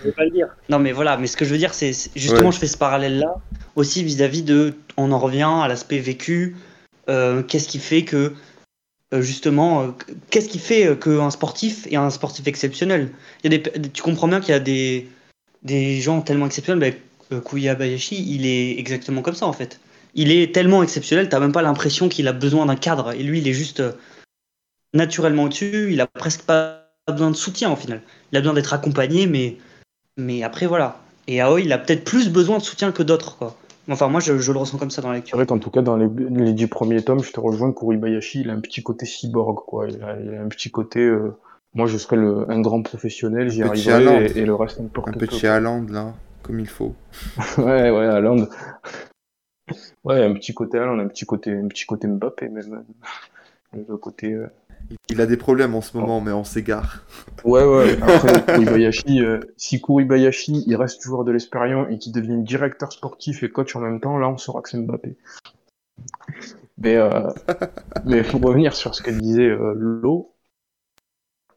Je vais pas le dire. Non, mais voilà, mais ce que je veux dire, c'est justement, je fais ce parallèle-là aussi vis-à-vis de, on en revient à l'aspect vécu, euh, qu'est-ce qui fait que, euh, justement, euh, qu'est-ce qui fait qu'un sportif est un sportif exceptionnel? Il y a des, Tu comprends bien qu'il y a des, des gens tellement exceptionnels, ben, Kuya Bayashi, il est exactement comme ça en fait. Il est tellement exceptionnel, t'as même pas l'impression qu'il a besoin d'un cadre, et lui, il est juste naturellement au-dessus, il a presque pas besoin de soutien au final. Il a besoin d'être accompagné, mais, mais après voilà. Et Aoi, il a peut-être plus besoin de soutien que d'autres, quoi. Enfin, moi, je, le ressens comme ça dans la lecture. C'est vrai qu'en tout cas, dans les, les dix premiers tomes, je te rejoins, Kuribayashi, il a un petit côté cyborg, quoi. Il a, un petit côté. Euh, moi, je serais le, un grand professionnel, j'y arriverais, et, le reste n'importe Un petit Haaland, là, comme il faut. ouais, ouais, Haaland. ouais, un petit côté Haaland, un petit côté, un petit côté Mbappé, même. Le côté. Euh, il a des problèmes en ce moment, mais on s'égare. Ouais, ouais. Après, Kuribayashi, euh, si Kuribayashi, il reste joueur de l'Espérion et qu'il devient directeur sportif et coach en même temps, là, on saura que c'est Mbappé. Mais, euh, mais pour revenir sur ce que disait euh, Lo,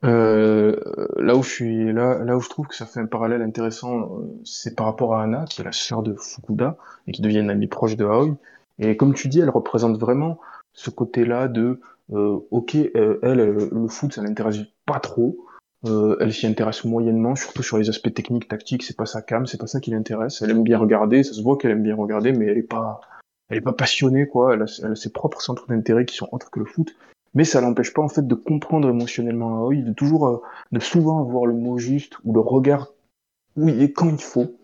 euh, là où je suis, là, là où je trouve que ça fait un parallèle intéressant, euh, c'est par rapport à Anna, qui est la sœur de Fukuda et qui devient une amie proche de Aoi. Et comme tu dis, elle représente vraiment ce côté-là de euh, ok, euh, elle, euh, le foot, ça l'intéresse pas trop. elle s'y intéresse moyennement, surtout sur les aspects techniques, tactiques. C'est pas sa cam, c'est pas ça qui l'intéresse. Elle aime bien regarder, ça se voit qu'elle aime bien regarder, mais elle est pas, elle est pas passionnée, quoi. Elle a, ses propres centres d'intérêt qui sont autres que le foot. Mais ça l'empêche pas, en fait, de comprendre émotionnellement Aoi, de toujours, de souvent avoir le mot juste ou le regard oui et quand il faut,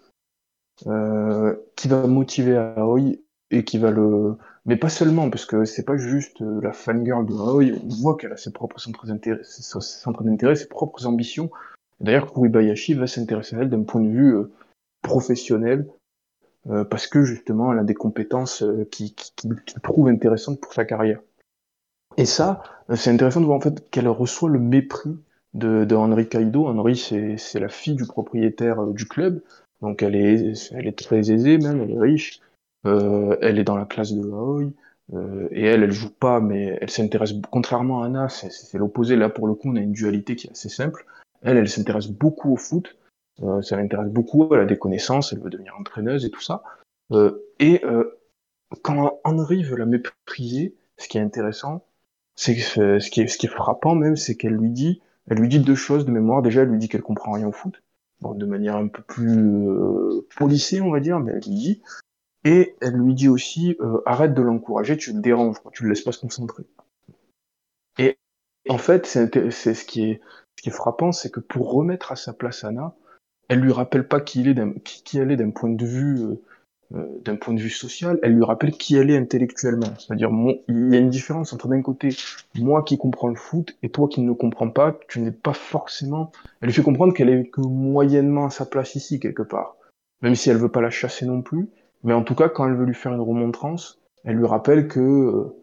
euh, qui va motiver Aoi et qui va le, mais pas seulement, parce que c'est pas juste euh, la fangirl de Aoi, on voit qu'elle a ses propres centres d'intérêt, ses ses propres ambitions. D'ailleurs, Kuribayashi va s'intéresser à elle d'un point de vue euh, professionnel, euh, parce que justement, elle a des compétences qui, qui, qui, trouve intéressantes pour sa carrière. Et ça, c'est intéressant de voir en fait qu'elle reçoit le mépris de, de Henri Kaido. Henri, c'est la fille du propriétaire du club, donc elle est, elle est très aisée même, elle est riche. Euh, elle est dans la classe de Aoi. Euh, et elle, elle joue pas, mais elle s'intéresse, contrairement à Anna, c'est l'opposé. Là, pour le coup, on a une dualité qui est assez simple. Elle, elle s'intéresse beaucoup au foot. Euh, ça l'intéresse beaucoup. Elle a des connaissances. Elle veut devenir entraîneuse et tout ça. Euh, et euh, quand Henri veut la mépriser, ce qui est intéressant, c'est que ce qui est, ce qui est frappant même, c'est qu'elle lui dit, elle lui dit deux choses de mémoire. Déjà, elle lui dit qu'elle comprend rien au foot, bon, de manière un peu plus euh, polissée, on va dire, mais elle lui dit. Et elle lui dit aussi, euh, arrête de l'encourager, tu le déranges, quoi, tu le laisses pas se concentrer. Et en fait, c'est ce qui est, ce qui est frappant, c'est que pour remettre à sa place Anna, elle lui rappelle pas qui, il est qui, qui elle est d'un point de vue euh, euh, d'un point de vue social, elle lui rappelle qui elle est intellectuellement. C'est-à-dire, il y a une différence entre d'un côté moi qui comprends le foot et toi qui ne comprends pas. Tu n'es pas forcément. Elle lui fait comprendre qu'elle est que moyennement à sa place ici quelque part, même si elle veut pas la chasser non plus. Mais en tout cas, quand elle veut lui faire une remontrance, elle lui rappelle que euh,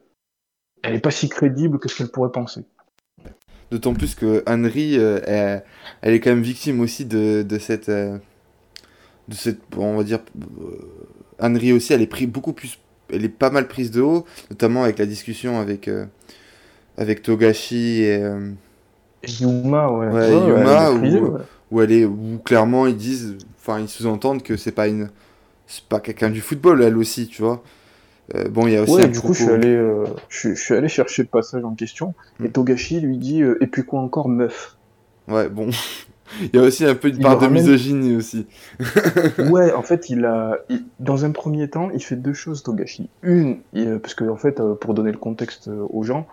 elle est pas si crédible que ce qu'elle pourrait penser. D'autant plus que Henry, euh, elle, est quand même victime aussi de, de cette, de cette, on va dire, Henry aussi, elle est pris beaucoup plus, elle est pas mal prise de haut, notamment avec la discussion avec euh, avec Togashi et euh, Yuma, ouais. ouais, Yuma, où, elle est, où clairement ils disent, enfin ils sous-entendent que c'est pas une, c'est pas quelqu'un du football, elle aussi, tu vois. Euh, bon, il y a aussi. Ouais, du coup, je suis allé, je, suis allé chercher le passage en question, et mm. Togashi lui dit, et puis quoi encore, meuf? Ouais, bon. Il y a aussi un peu une part de misogynie aussi. ouais, en fait, il a, dans un premier temps, il fait deux choses, Togashi. Une, parce que en fait, euh, pour donner le contexte euh, aux gens,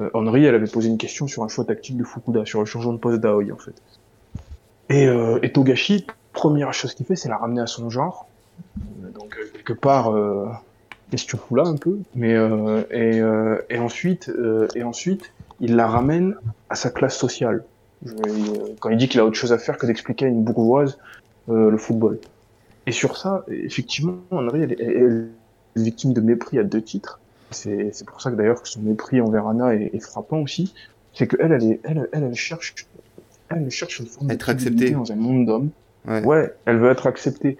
euh, Henri, elle avait posé une question sur un choix tactique de Fukuda, sur le changement de poste d'Aoi, en fait. Et, et, Togashi, première chose qu'il fait, c'est la ramener à son genre. Donc quelque part, question là un peu, mais et, et ensuite, et ensuite, il la ramène à sa classe sociale quand il dit qu'il a autre chose à faire que d'expliquer à une bourgeoise euh, le football. Et sur ça, effectivement, Henri elle, est victime de mépris à deux titres. C'est pour ça que d'ailleurs que son mépris envers Anna est, frappant aussi. C'est qu'elle, elle, elle, elle, elle, cherche, elle cherche une forme être acceptée dans un monde d'hommes. Ouais. ouais. elle veut être acceptée.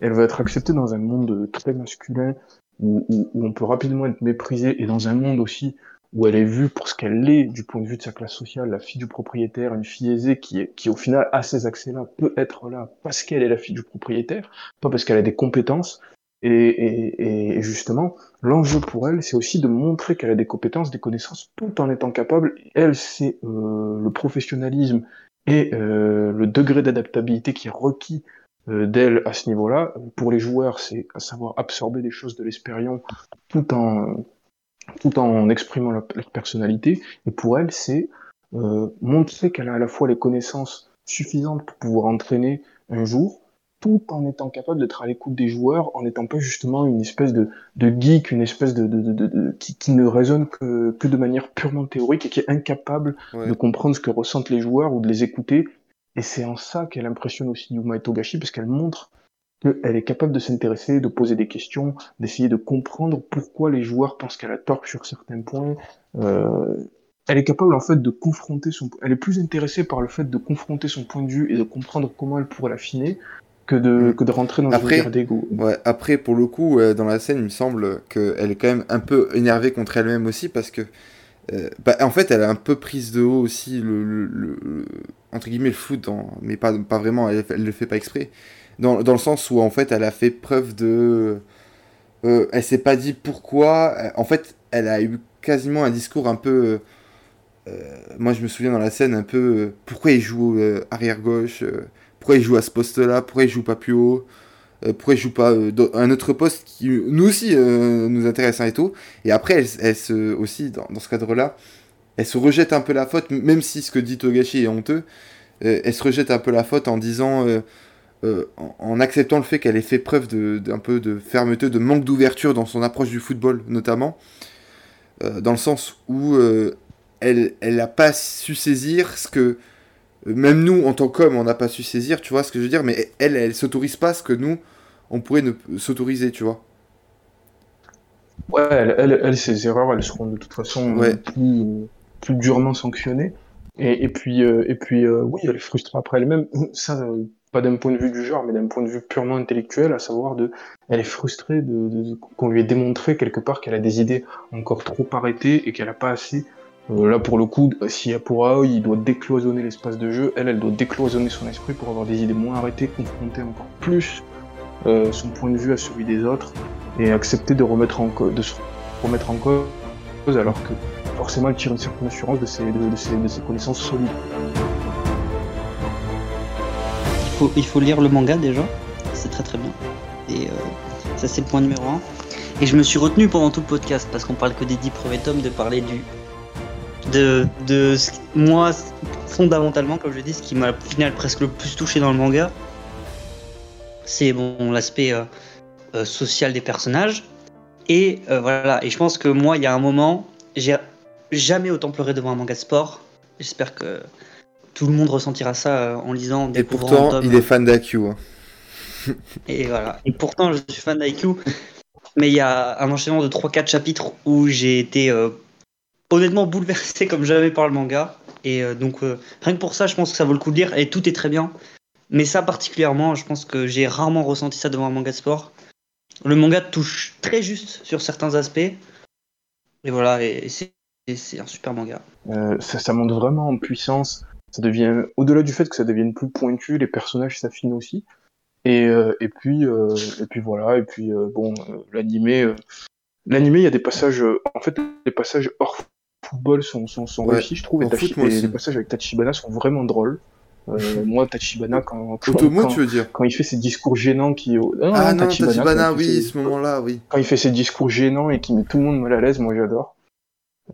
Elle veut être acceptée dans un monde très masculin où, où, où on peut rapidement être méprisé et dans un monde aussi où elle est vue pour ce qu'elle est du point de vue de sa classe sociale, la fille du propriétaire, une fille aisée qui, est, qui au final a ces accès-là, peut être là parce qu'elle est la fille du propriétaire, pas parce qu'elle a des compétences. Et, et, et justement, l'enjeu pour elle, c'est aussi de montrer qu'elle a des compétences, des connaissances, tout en étant capable. Elle, c'est euh, le professionnalisme et euh, le degré d'adaptabilité qui est requis euh, d'elle à ce niveau-là. Pour les joueurs, c'est à savoir absorber des choses de l'expérience tout en tout en exprimant leur, personnalité. Et pour elle, c'est euh, montrer qu'elle a à la fois les connaissances suffisantes pour pouvoir entraîner un jour, tout en étant capable d'être à l'écoute des joueurs, en n'étant pas justement une espèce de, de geek, une espèce de, de, de, de qui, qui, ne raisonne que, que de manière purement théorique et qui est incapable de comprendre ce que ressentent les joueurs ou de les écouter. Et c'est en ça qu'elle impressionne aussi Yuma et Togashi, parce qu'elle montre qu'elle est capable de s'intéresser, de poser des questions, d'essayer de comprendre pourquoi les joueurs pensent qu'elle a tort sur certains points. Euh, elle est capable en fait de confronter son, elle est plus intéressée par le fait de confronter son point de vue et de comprendre comment elle pourrait l'affiner que de, mm. que de rentrer dans après, une guerre d'ego. Ouais, après, pour le coup, euh, dans la scène, il me semble qu'elle est quand même un peu énervée contre elle-même aussi parce que, euh, bah, en fait, elle a un peu prise de haut aussi le, le, entre guillemets le foot, mais pas, pas vraiment, elle, elle le fait pas exprès dans, dans, le sens où en fait elle a fait preuve de euh, elle s'est pas dit pourquoi. En fait elle a eu quasiment un discours un peu euh, moi je me souviens dans la scène un peu euh, pourquoi il joue euh, arrière gauche euh, pourquoi il joue à ce poste là pourquoi il joue pas plus haut pourquoi il joue pas un autre poste qui nous aussi nous intéresse et tout. Et après elle, elle se aussi dans, dans ce cadre là elle se rejette un peu la faute même si ce que dit Togashi est honteux elle se rejette un peu la faute en disant euh, en, acceptant le fait qu'elle ait fait preuve d'un peu de fermeté, de manque d'ouverture dans son approche du football notamment, euh, dans le sens où euh, elle n'a pas su saisir ce que même nous en tant qu'hommes on n'a pas su saisir, tu vois ce que je veux dire, mais elle, elle s'autorise pas ce que nous on pourrait ne s'autoriser, tu vois. Ouais, elle, elle, ses erreurs, elles seront de toute façon plus, plus durement sanctionnées. Et, et puis, et puis oui, elle est frustrée après elle-même. Ça, pas d'un point de vue du genre, mais d'un point de vue purement intellectuel, à savoir de, elle est frustrée de, qu'on lui ait démontré quelque part qu'elle a des idées encore trop arrêtées et qu'elle a pas assez. Euh, là, pour le coup, si a pour Aoi, il doit décloisonner l'espace de jeu, elle, elle doit décloisonner son esprit pour avoir des idées moins arrêtées, confronter encore plus euh, son point de vue à celui des autres et accepter de remettre de se remettre en cause alors que forcément il tire une certaine assurance de ses, de, ses, de ses connaissances solides. Il faut, lire le manga déjà, c'est très très bien. Et euh, ça c'est le point numéro 1. Et je me suis retenu pendant tout le podcast parce qu'on parle que des 10 premiers tomes de parler du de, de moi fondamentalement comme je dis ce qui m'a au final presque le plus touché dans le manga c'est l'aspect euh, euh, social des personnages et voilà et je pense que moi il y a un moment j'ai jamais autant pleuré devant un manga de sport j'espère que tout le monde ressentira ça en lisant et pourtant il est fan d'IQ hein. et voilà et pourtant je suis fan d'IQ mais il y a un enchaînement de 3-4 chapitres où j'ai été honnêtement bouleversé comme jamais par le manga. Et euh, donc, euh, rien que pour ça, je pense que ça vaut le coup de lire. Et tout est très bien. Mais ça, particulièrement, je pense que j'ai rarement ressenti ça devant un manga de sport. Le manga touche très juste sur certains aspects. Et voilà, et c'est un super manga. Euh, ça, ça, monte vraiment en puissance. Ça devient, au-delà du fait que ça devienne plus pointu, les personnages s'affinent aussi. Et, et, puis, et puis voilà, et puis bon, l'animé, l'animé, il y a des passages, en fait, des passages hors football sont, sont, sont réussis, je trouve. Et, les, passages avec Tachibana sont vraiment drôles. Euh, moi, Tachibana, quand, quand, tu veux dire quand il fait ses discours gênants qui. ah non, Tachibana, oui, ce moment-là, oui. Quand il fait ses discours gênants et qui met tout le monde mal à l'aise, moi j'adore.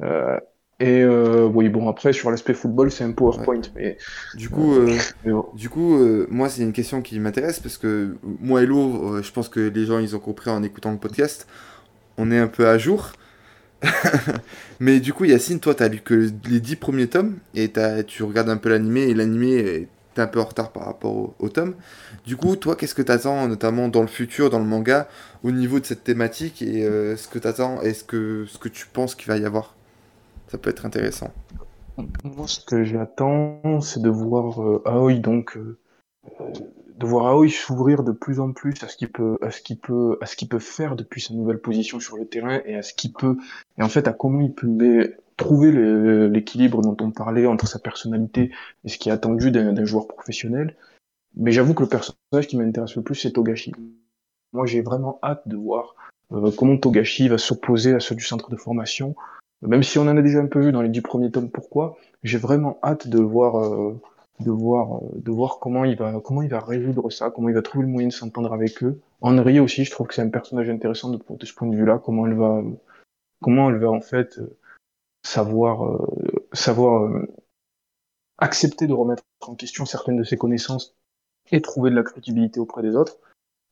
Euh, et euh, oui, bon, après, sur l'aspect football, c'est un PowerPoint. Mais, du coup, euh, du coup euh, moi, c'est une question qui m'intéresse parce que moi et Lou, je pense que les gens, ils ont compris en écoutant le podcast, on est un peu à jour. mais du coup, Yacine, toi, t'as lu que les 10 premiers tomes et tu regardes un peu l'animé et l'animé est un peu en retard par rapport au, au tome. Du coup, toi, qu'est-ce que t'attends, notamment dans le futur, dans le manga, au niveau de cette thématique et euh, ce que t'attends et ce que, ce que tu penses qu'il va y avoir? Ça peut être intéressant. Moi, ce que j'attends, c'est de voir euh, Aoi, donc. Euh, de voir Aoi s'ouvrir de plus en plus à ce qu'il peut, à ce qu'il peut, à ce qu'il peut faire depuis sa nouvelle position sur le terrain et à ce qu'il peut, et en fait à comment il peut trouver l'équilibre dont on parlait entre sa personnalité et ce qui est attendu d'un joueur professionnel. Mais j'avoue que le personnage qui m'intéresse le plus, c'est Togashi. Moi, j'ai vraiment hâte de voir euh, comment Togashi va s'opposer à ceux du centre de formation. Même si on en a déjà un peu vu dans les dix premiers tomes, pourquoi? J'ai vraiment hâte de voir euh, de voir, euh, de voir comment il va, comment il va résoudre ça, comment il va trouver le moyen de s'entendre avec eux. Henri aussi, je trouve que c'est un personnage intéressant de, de ce point de vue-là, comment elle va, comment elle va en fait euh, savoir, savoir accepter de remettre en question certaines de ses connaissances et trouver de la crédibilité auprès des autres.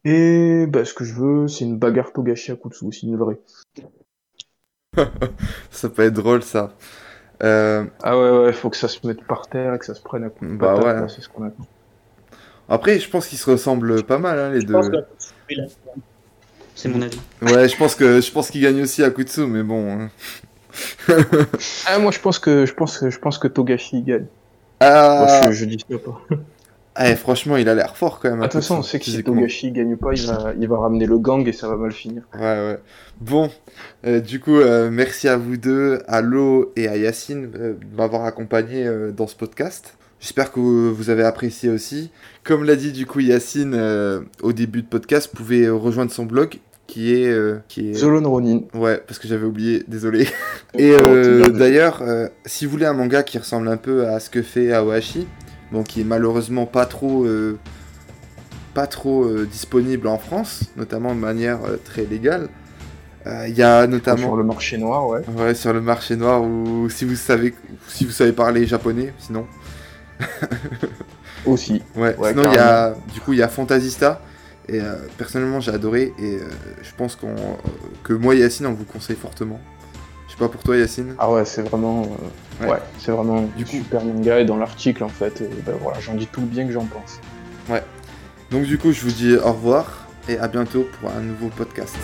Et bah, ce que je veux, c'est une bagarre Togashi à Kutsu aussi, une vraie. ça peut être drôle ça. Euh... Ah ouais, ouais, faut que ça se mette par terre et que ça se prenne à coup de bah ouais. c'est ce qu'on attend. Après, je pense qu'ils se ressemblent pas mal, hein, les deux. C'est mon avis. Ouais, je pense que je pense qu'ils gagnent aussi à Kutsu, mais bon. Hein. ah, moi, je pense que je pense que je pense que Togashi gagne. Ah. Moi, je, je dis ça pas. Eh, franchement, il a l'air fort quand même. De toute façon, on sait que si Togashi gagne pas, il va, il va ramener le gang et ça va mal finir. Ouais, ouais. Bon, euh, du coup, euh, merci à vous deux, à Lo et à Yacine, euh, de m'avoir accompagné dans ce podcast. J'espère que vous avez apprécié aussi. Comme l'a dit du coup Yacine au début de podcast, vous pouvez rejoindre son blog qui est qui est Zolon Ronin. Ouais, parce que j'avais oublié, désolé. Et d'ailleurs, si vous voulez un manga qui ressemble un peu à ce que fait Aohashi, bon, qui est malheureusement pas trop, euh, pas trop euh, disponible en France, notamment de manière euh, très légale. Il y a notamment sur le marché noir, ouais. Ouais, sur le marché noir ou si vous savez, si vous savez parler japonais, sinon. Aussi. Ouais. sinon il y a, du coup il y a Fantasista et personnellement j'ai adoré et je pense qu'on que moi et Yacine on vous conseille fortement pas pour toi, Yacine Ah ouais, c'est vraiment, ouais. c'est vraiment du super manga et dans l'article en fait, euh, ben voilà, j'en dis tout le bien que j'en pense. Ouais. Donc du coup, je vous dis au revoir et à bientôt pour un nouveau podcast.